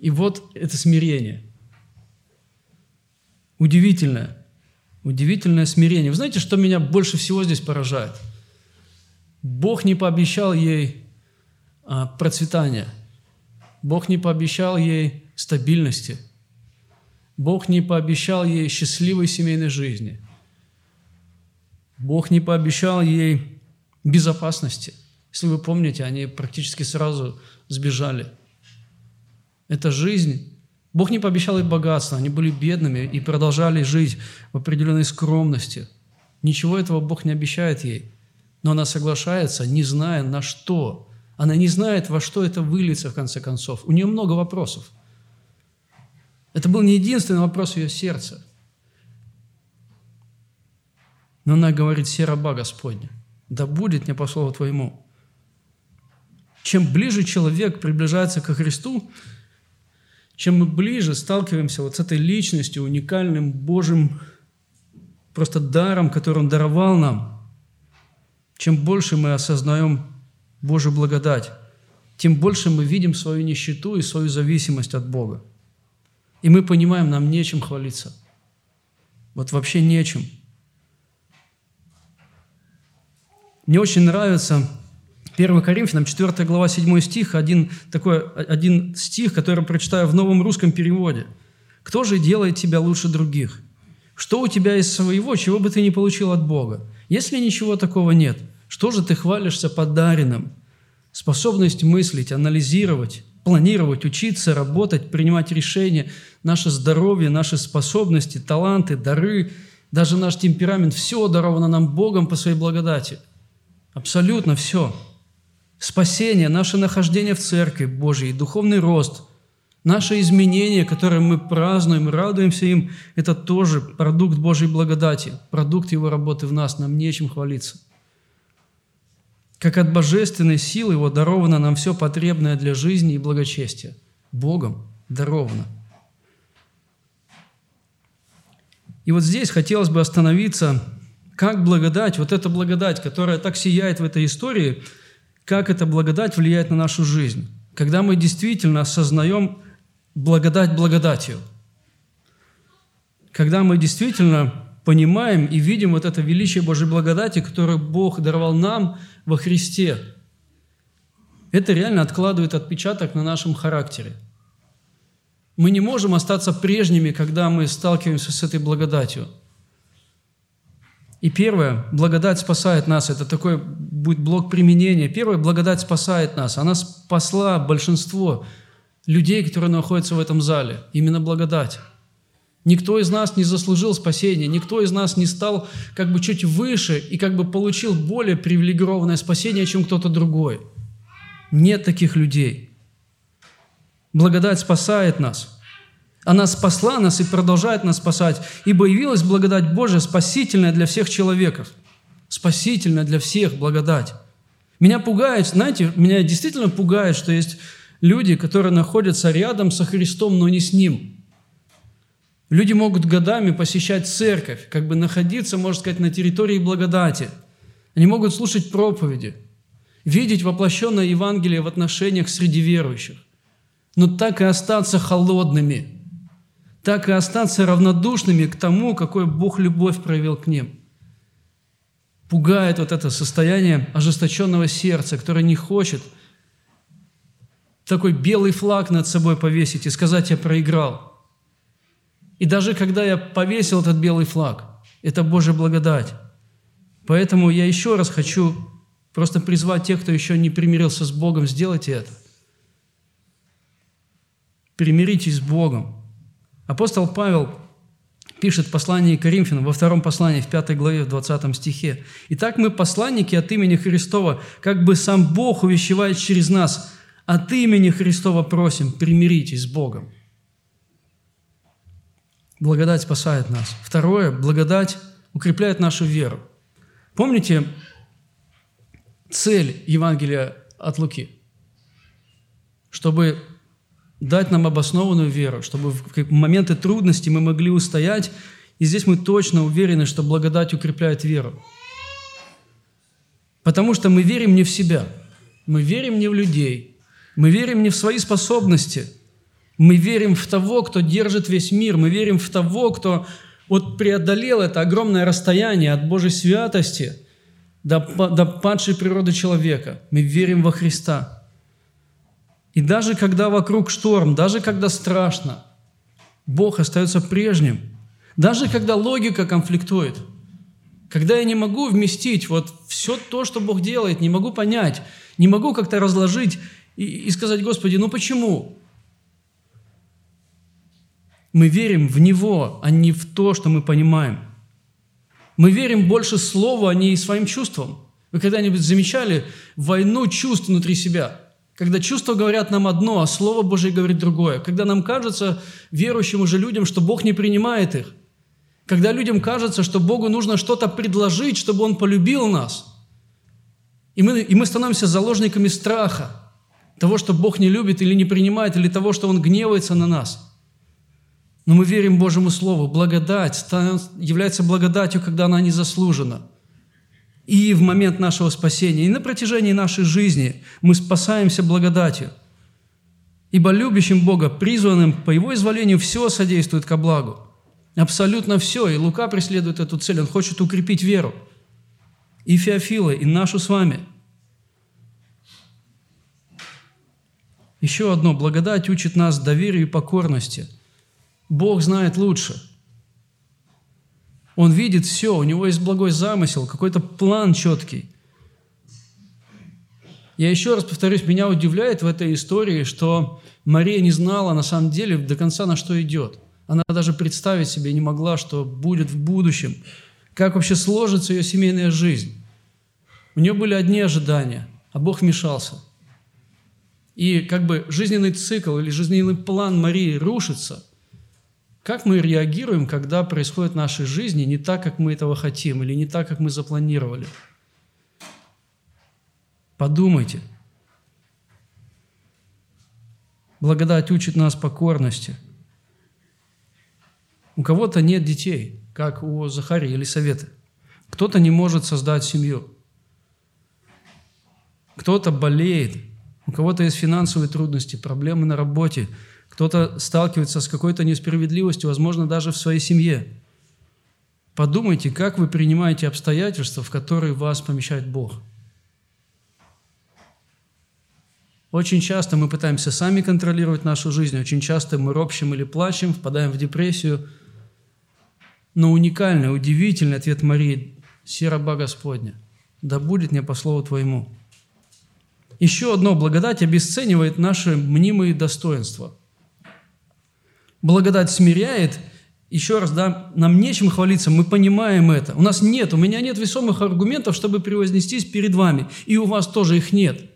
И вот это смирение. Удивительное. Удивительное смирение. Вы знаете, что меня больше всего здесь поражает? Бог не пообещал ей а, процветания. Бог не пообещал ей стабильности. Бог не пообещал ей счастливой семейной жизни. Бог не пообещал ей безопасности. Если вы помните, они практически сразу сбежали – это жизнь. Бог не пообещал им богатство, они были бедными и продолжали жить в определенной скромности. Ничего этого Бог не обещает ей. Но она соглашается, не зная на что. Она не знает, во что это выльется в конце концов. У нее много вопросов. Это был не единственный вопрос ее сердца. Но она говорит, «Се раба Господня, да будет мне по слову Твоему». Чем ближе человек приближается ко Христу, чем мы ближе сталкиваемся вот с этой личностью, уникальным Божьим просто даром, который Он даровал нам, чем больше мы осознаем Божью благодать, тем больше мы видим свою нищету и свою зависимость от Бога. И мы понимаем, нам нечем хвалиться. Вот вообще нечем. Мне очень нравится 1 Коринфянам, 4 глава, 7 стих, один, такой, один стих, который прочитаю в новом русском переводе. «Кто же делает тебя лучше других? Что у тебя из своего, чего бы ты не получил от Бога? Если ничего такого нет, что же ты хвалишься подаренным? Способность мыслить, анализировать, планировать, учиться, работать, принимать решения, наше здоровье, наши способности, таланты, дары, даже наш темперамент – все даровано нам Богом по своей благодати. Абсолютно все – спасение, наше нахождение в Церкви Божьей, духовный рост, наше изменение, которое мы празднуем, радуемся им, это тоже продукт Божьей благодати, продукт Его работы в нас, нам нечем хвалиться. Как от божественной силы Его даровано нам все потребное для жизни и благочестия. Богом даровано. И вот здесь хотелось бы остановиться, как благодать, вот эта благодать, которая так сияет в этой истории – как эта благодать влияет на нашу жизнь. Когда мы действительно осознаем благодать благодатью. Когда мы действительно понимаем и видим вот это величие Божьей благодати, которое Бог даровал нам во Христе. Это реально откладывает отпечаток на нашем характере. Мы не можем остаться прежними, когда мы сталкиваемся с этой благодатью – и первое, благодать спасает нас. Это такой будет блок применения. Первое, благодать спасает нас. Она спасла большинство людей, которые находятся в этом зале. Именно благодать. Никто из нас не заслужил спасения, никто из нас не стал как бы чуть выше и как бы получил более привилегированное спасение, чем кто-то другой. Нет таких людей. Благодать спасает нас. Она спасла нас и продолжает нас спасать, ибо явилась благодать Божия, спасительная для всех человеков. Спасительная для всех благодать. Меня пугает, знаете, меня действительно пугает, что есть люди, которые находятся рядом со Христом, но не с Ним. Люди могут годами посещать церковь, как бы находиться, можно сказать, на территории благодати. Они могут слушать проповеди, видеть воплощенное Евангелие в отношениях среди верующих, но так и остаться холодными – так и остаться равнодушными к тому, какой Бог любовь проявил к ним. Пугает вот это состояние ожесточенного сердца, которое не хочет такой белый флаг над собой повесить и сказать «я проиграл». И даже когда я повесил этот белый флаг, это Божья благодать. Поэтому я еще раз хочу просто призвать тех, кто еще не примирился с Богом, сделайте это. Примиритесь с Богом – Апостол Павел пишет в послании к Коринфянам, во втором послании, в пятой главе, в 20 стихе. «Итак, мы посланники от имени Христова, как бы сам Бог увещевает через нас. От имени Христова просим, примиритесь с Богом». Благодать спасает нас. Второе, благодать укрепляет нашу веру. Помните цель Евангелия от Луки? Чтобы дать нам обоснованную веру, чтобы в моменты трудности мы могли устоять. И здесь мы точно уверены, что благодать укрепляет веру. Потому что мы верим не в себя, мы верим не в людей, мы верим не в свои способности, мы верим в того, кто держит весь мир, мы верим в того, кто вот преодолел это огромное расстояние от Божьей святости до, до падшей природы человека. Мы верим во Христа – и даже когда вокруг шторм, даже когда страшно, Бог остается прежним. Даже когда логика конфликтует, когда я не могу вместить вот все то, что Бог делает, не могу понять, не могу как-то разложить и, и сказать, Господи, ну почему? Мы верим в Него, а не в то, что мы понимаем. Мы верим больше Слову, а не своим чувствам. Вы когда-нибудь замечали войну чувств внутри себя – когда чувства говорят нам одно, а Слово Божие говорит другое. Когда нам кажется, верующим уже людям, что Бог не принимает их. Когда людям кажется, что Богу нужно что-то предложить, чтобы Он полюбил нас. И мы, и мы становимся заложниками страха. Того, что Бог не любит или не принимает, или того, что Он гневается на нас. Но мы верим Божьему Слову. Благодать является благодатью, когда она не заслужена – и в момент нашего спасения, и на протяжении нашей жизни мы спасаемся благодатью. Ибо любящим Бога, призванным по Его изволению, все содействует ко благу. Абсолютно все. И Лука преследует эту цель. Он хочет укрепить веру. И Феофила, и нашу с вами. Еще одно. Благодать учит нас доверию и покорности. Бог знает лучше – он видит все, у него есть благой замысел, какой-то план четкий. Я еще раз повторюсь, меня удивляет в этой истории, что Мария не знала на самом деле до конца, на что идет. Она даже представить себе не могла, что будет в будущем, как вообще сложится ее семейная жизнь. У нее были одни ожидания, а Бог вмешался. И как бы жизненный цикл или жизненный план Марии рушится – как мы реагируем, когда происходит в нашей жизни не так, как мы этого хотим, или не так, как мы запланировали? Подумайте. Благодать учит нас покорности. У кого-то нет детей, как у Захарии или Советы. Кто-то не может создать семью. Кто-то болеет. У кого-то есть финансовые трудности, проблемы на работе – кто-то сталкивается с какой-то несправедливостью, возможно, даже в своей семье. Подумайте, как вы принимаете обстоятельства, в которые вас помещает Бог. Очень часто мы пытаемся сами контролировать нашу жизнь, очень часто мы ропщим или плачем, впадаем в депрессию. Но уникальный, удивительный ответ Марии – «Се раба Господня, да будет мне по слову Твоему». Еще одно благодать обесценивает наши мнимые достоинства. Благодать смиряет. Еще раз, да, нам нечем хвалиться, мы понимаем это. У нас нет, у меня нет весомых аргументов, чтобы превознестись перед вами. И у вас тоже их нет.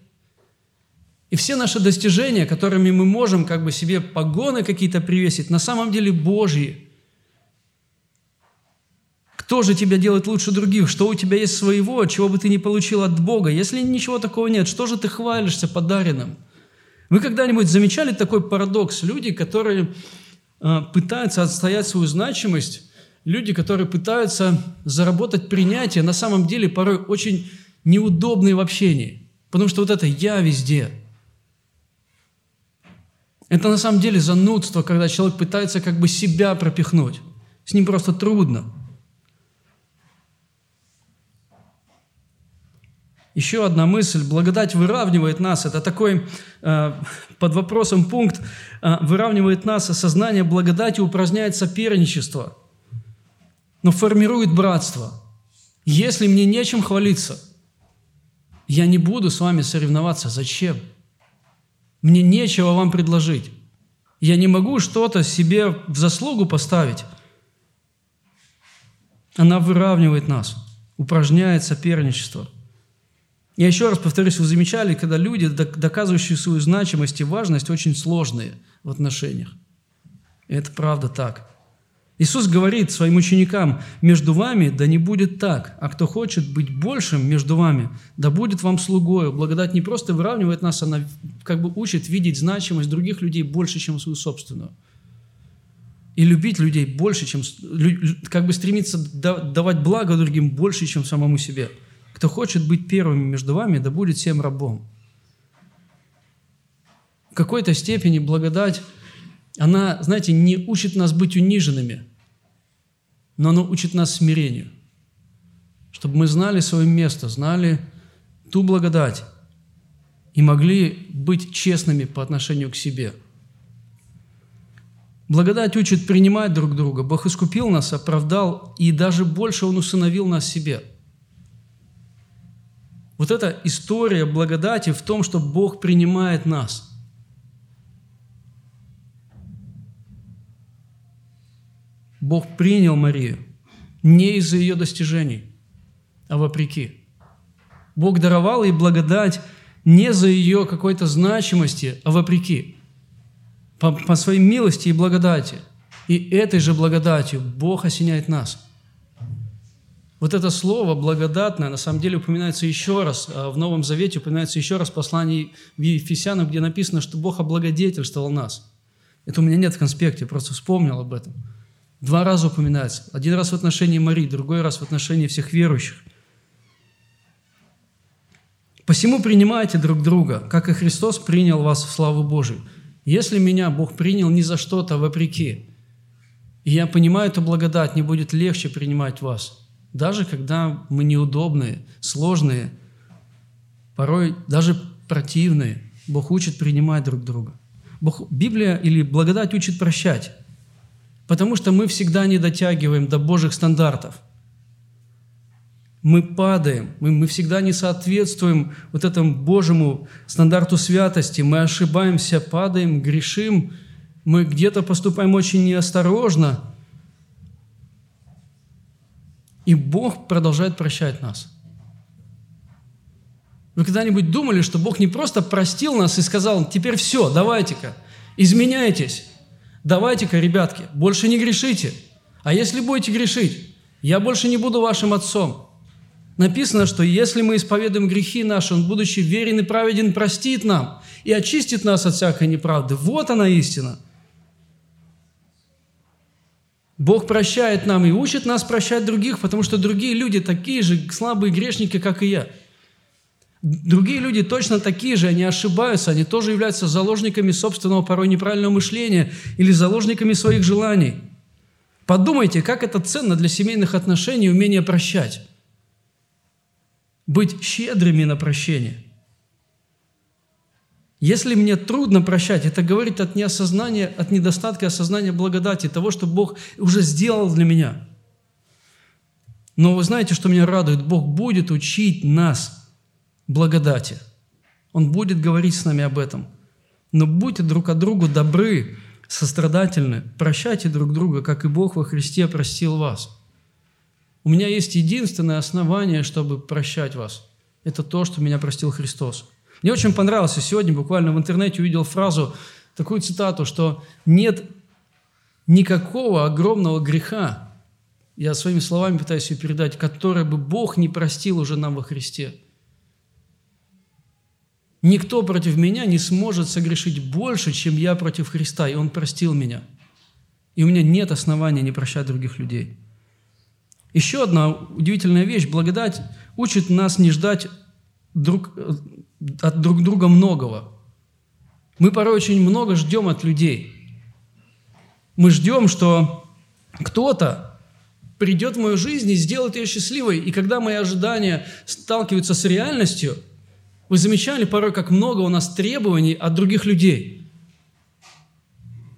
И все наши достижения, которыми мы можем как бы себе погоны какие-то привесить, на самом деле Божьи. Кто же тебя делает лучше других? Что у тебя есть своего, чего бы ты не получил от Бога? Если ничего такого нет, что же ты хвалишься подаренным? Вы когда-нибудь замечали такой парадокс? Люди, которые пытаются отстоять свою значимость, люди, которые пытаются заработать принятие, на самом деле порой очень неудобные в общении. Потому что вот это «я везде», это на самом деле занудство, когда человек пытается как бы себя пропихнуть. С ним просто трудно. Еще одна мысль. Благодать выравнивает нас. Это такой э, под вопросом пункт. Э, выравнивает нас осознание благодати, упраздняет соперничество, но формирует братство. Если мне нечем хвалиться, я не буду с вами соревноваться. Зачем? Мне нечего вам предложить. Я не могу что-то себе в заслугу поставить. Она выравнивает нас, упражняет соперничество – я еще раз повторюсь, вы замечали, когда люди, доказывающие свою значимость и важность, очень сложные в отношениях. И это правда так. Иисус говорит своим ученикам, между вами да не будет так, а кто хочет быть большим между вами, да будет вам слугою. Благодать не просто выравнивает нас, она как бы учит видеть значимость других людей больше, чем свою собственную. И любить людей больше, чем... Как бы стремиться давать благо другим больше, чем самому себе – кто хочет быть первым между вами, да будет всем рабом. В какой-то степени благодать, она, знаете, не учит нас быть униженными, но она учит нас смирению, чтобы мы знали свое место, знали ту благодать и могли быть честными по отношению к себе. Благодать учит принимать друг друга. Бог искупил нас, оправдал, и даже больше Он усыновил нас себе – вот эта история благодати в том, что Бог принимает нас. Бог принял Марию не из-за ее достижений, а вопреки. Бог даровал ей благодать не за ее какой-то значимости, а вопреки. По, по своей милости и благодати. И этой же благодатью Бог осеняет нас – вот это слово благодатное на самом деле упоминается еще раз, а, в Новом Завете упоминается еще раз в послании в Ефесянам, где написано, что Бог облагодетельствовал нас. Это у меня нет в конспекте, просто вспомнил об этом. Два раза упоминается. Один раз в отношении Марии, другой раз в отношении всех верующих. «Посему принимайте друг друга, как и Христос принял вас в славу Божию. Если меня Бог принял не за что-то, а вопреки, и я понимаю эту благодать, не будет легче принимать вас – даже когда мы неудобные, сложные, порой даже противные, Бог учит принимать друг друга. Бог, Библия или благодать учит прощать, потому что мы всегда не дотягиваем до Божьих стандартов. Мы падаем, мы, мы всегда не соответствуем вот этому Божьему стандарту святости, мы ошибаемся, падаем, грешим, мы где-то поступаем очень неосторожно – и Бог продолжает прощать нас. Вы когда-нибудь думали, что Бог не просто простил нас и сказал, теперь все, давайте-ка, изменяйтесь, давайте-ка, ребятки, больше не грешите. А если будете грешить, я больше не буду вашим отцом. Написано, что если мы исповедуем грехи наши, Он, будучи верен и праведен, простит нам и очистит нас от всякой неправды. Вот она истина – Бог прощает нам и учит нас прощать других, потому что другие люди такие же слабые грешники, как и я. Другие люди точно такие же, они ошибаются, они тоже являются заложниками собственного порой неправильного мышления или заложниками своих желаний. Подумайте, как это ценно для семейных отношений умение прощать. Быть щедрыми на прощение – если мне трудно прощать, это говорит от неосознания, от недостатка осознания благодати, того, что Бог уже сделал для меня. Но вы знаете, что меня радует? Бог будет учить нас благодати. Он будет говорить с нами об этом. Но будьте друг от друга добры, сострадательны, прощайте друг друга, как и Бог во Христе простил вас. У меня есть единственное основание, чтобы прощать вас. Это то, что меня простил Христос. Мне очень понравилось, сегодня буквально в интернете увидел фразу, такую цитату, что нет никакого огромного греха, я своими словами пытаюсь ее передать, который бы Бог не простил уже нам во Христе. Никто против меня не сможет согрешить больше, чем я против Христа, и Он простил меня. И у меня нет основания не прощать других людей. Еще одна удивительная вещь. Благодать учит нас не ждать друг, от друг друга многого. Мы порой очень много ждем от людей. Мы ждем, что кто-то придет в мою жизнь и сделает ее счастливой. И когда мои ожидания сталкиваются с реальностью, вы замечали порой, как много у нас требований от других людей –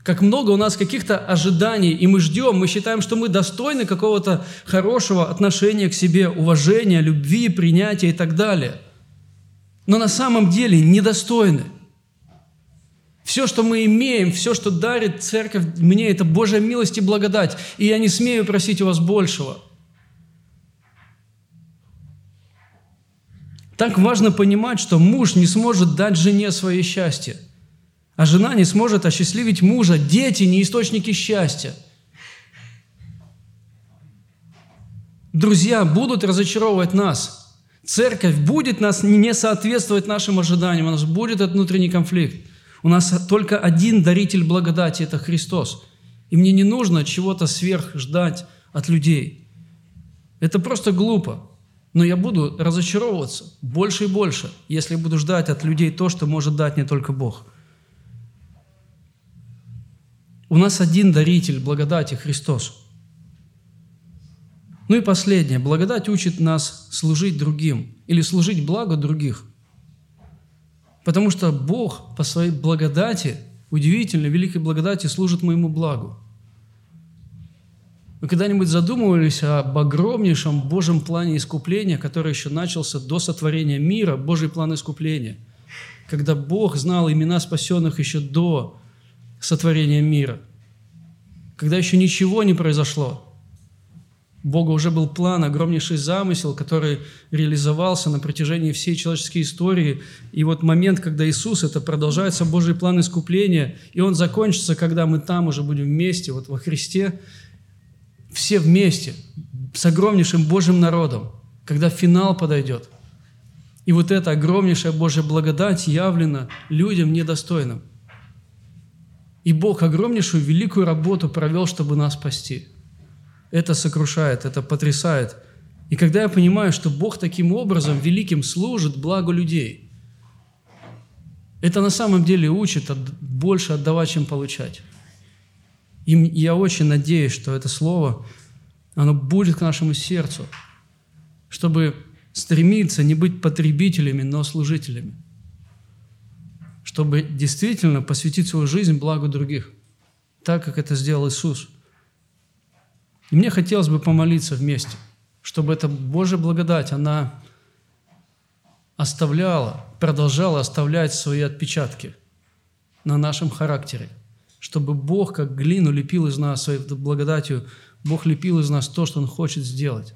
как много у нас каких-то ожиданий, и мы ждем, мы считаем, что мы достойны какого-то хорошего отношения к себе, уважения, любви, принятия и так далее. Но на самом деле недостойны. Все, что мы имеем, все, что дарит церковь мне, это Божья милость и благодать. И я не смею просить у вас большего. Так важно понимать, что муж не сможет дать жене свое счастье – а жена не сможет осчастливить мужа. Дети не источники счастья. Друзья будут разочаровывать нас. Церковь будет нас не соответствовать нашим ожиданиям. У нас будет этот внутренний конфликт. У нас только один даритель благодати – это Христос. И мне не нужно чего-то сверх ждать от людей. Это просто глупо. Но я буду разочаровываться больше и больше, если буду ждать от людей то, что может дать не только Бог – у нас один даритель благодати – Христос. Ну и последнее. Благодать учит нас служить другим или служить благу других. Потому что Бог по своей благодати, удивительной, великой благодати, служит моему благу. Вы когда-нибудь задумывались об огромнейшем Божьем плане искупления, который еще начался до сотворения мира, Божий план искупления, когда Бог знал имена спасенных еще до сотворения мира, когда еще ничего не произошло. Бога уже был план, огромнейший замысел, который реализовался на протяжении всей человеческой истории. И вот момент, когда Иисус, это продолжается Божий план искупления, и он закончится, когда мы там уже будем вместе, вот во Христе, все вместе, с огромнейшим Божьим народом, когда финал подойдет. И вот эта огромнейшая Божья благодать явлена людям недостойным – и Бог огромнейшую великую работу провел, чтобы нас спасти. Это сокрушает, это потрясает. И когда я понимаю, что Бог таким образом великим служит благу людей, это на самом деле учит больше отдавать, чем получать. И я очень надеюсь, что это слово, оно будет к нашему сердцу, чтобы стремиться не быть потребителями, но служителями чтобы действительно посвятить свою жизнь благу других, так, как это сделал Иисус. И мне хотелось бы помолиться вместе, чтобы эта Божья благодать, она оставляла, продолжала оставлять свои отпечатки на нашем характере, чтобы Бог, как глину, лепил из нас своей благодатью, Бог лепил из нас то, что Он хочет сделать.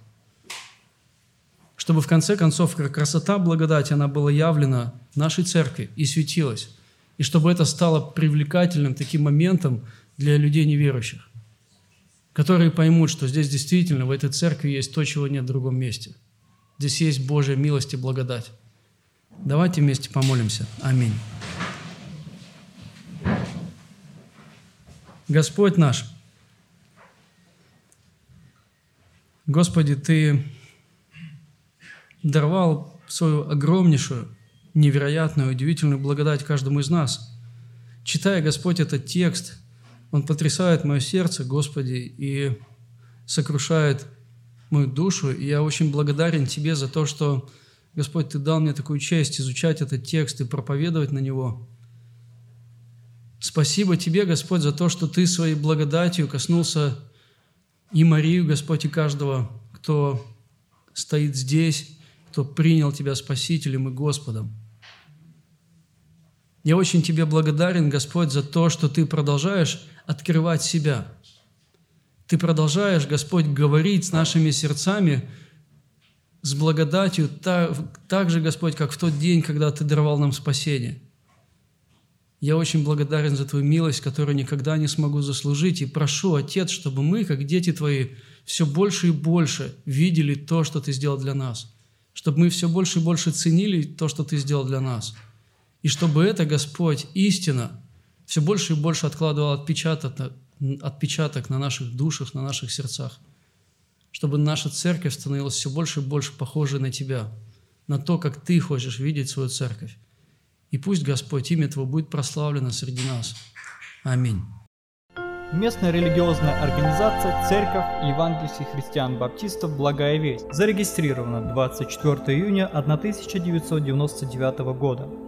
Чтобы в конце концов красота благодати, она была явлена нашей церкви и светилась. И чтобы это стало привлекательным таким моментом для людей неверующих, которые поймут, что здесь действительно в этой церкви есть то, чего нет в другом месте. Здесь есть Божья милость и благодать. Давайте вместе помолимся. Аминь. Господь наш, Господи, Ты даровал свою огромнейшую невероятную, удивительную благодать каждому из нас. Читая, Господь, этот текст, он потрясает мое сердце, Господи, и сокрушает мою душу. И я очень благодарен Тебе за то, что, Господь, Ты дал мне такую честь изучать этот текст и проповедовать на него. Спасибо Тебе, Господь, за то, что Ты своей благодатью коснулся и Марию, Господь, и каждого, кто стоит здесь, кто принял Тебя Спасителем и Господом. Я очень Тебе благодарен, Господь, за то, что Ты продолжаешь открывать себя. Ты продолжаешь, Господь, говорить с нашими сердцами, с благодатью, так, так же, Господь, как в тот день, когда Ты даровал нам спасение. Я очень благодарен за Твою милость, которую никогда не смогу заслужить, и прошу, Отец, чтобы мы, как дети Твои, все больше и больше видели то, что Ты сделал для нас, чтобы мы все больше и больше ценили то, что Ты сделал для нас, и чтобы это, Господь, истина, все больше и больше откладывала отпечаток, отпечаток на наших душах, на наших сердцах – чтобы наша церковь становилась все больше и больше похожей на Тебя, на то, как Ты хочешь видеть свою церковь. И пусть, Господь, имя Твое будет прославлено среди нас. Аминь. Местная религиозная организация Церковь Евангельских христиан-баптистов «Благая весть» зарегистрирована 24 июня 1999 года.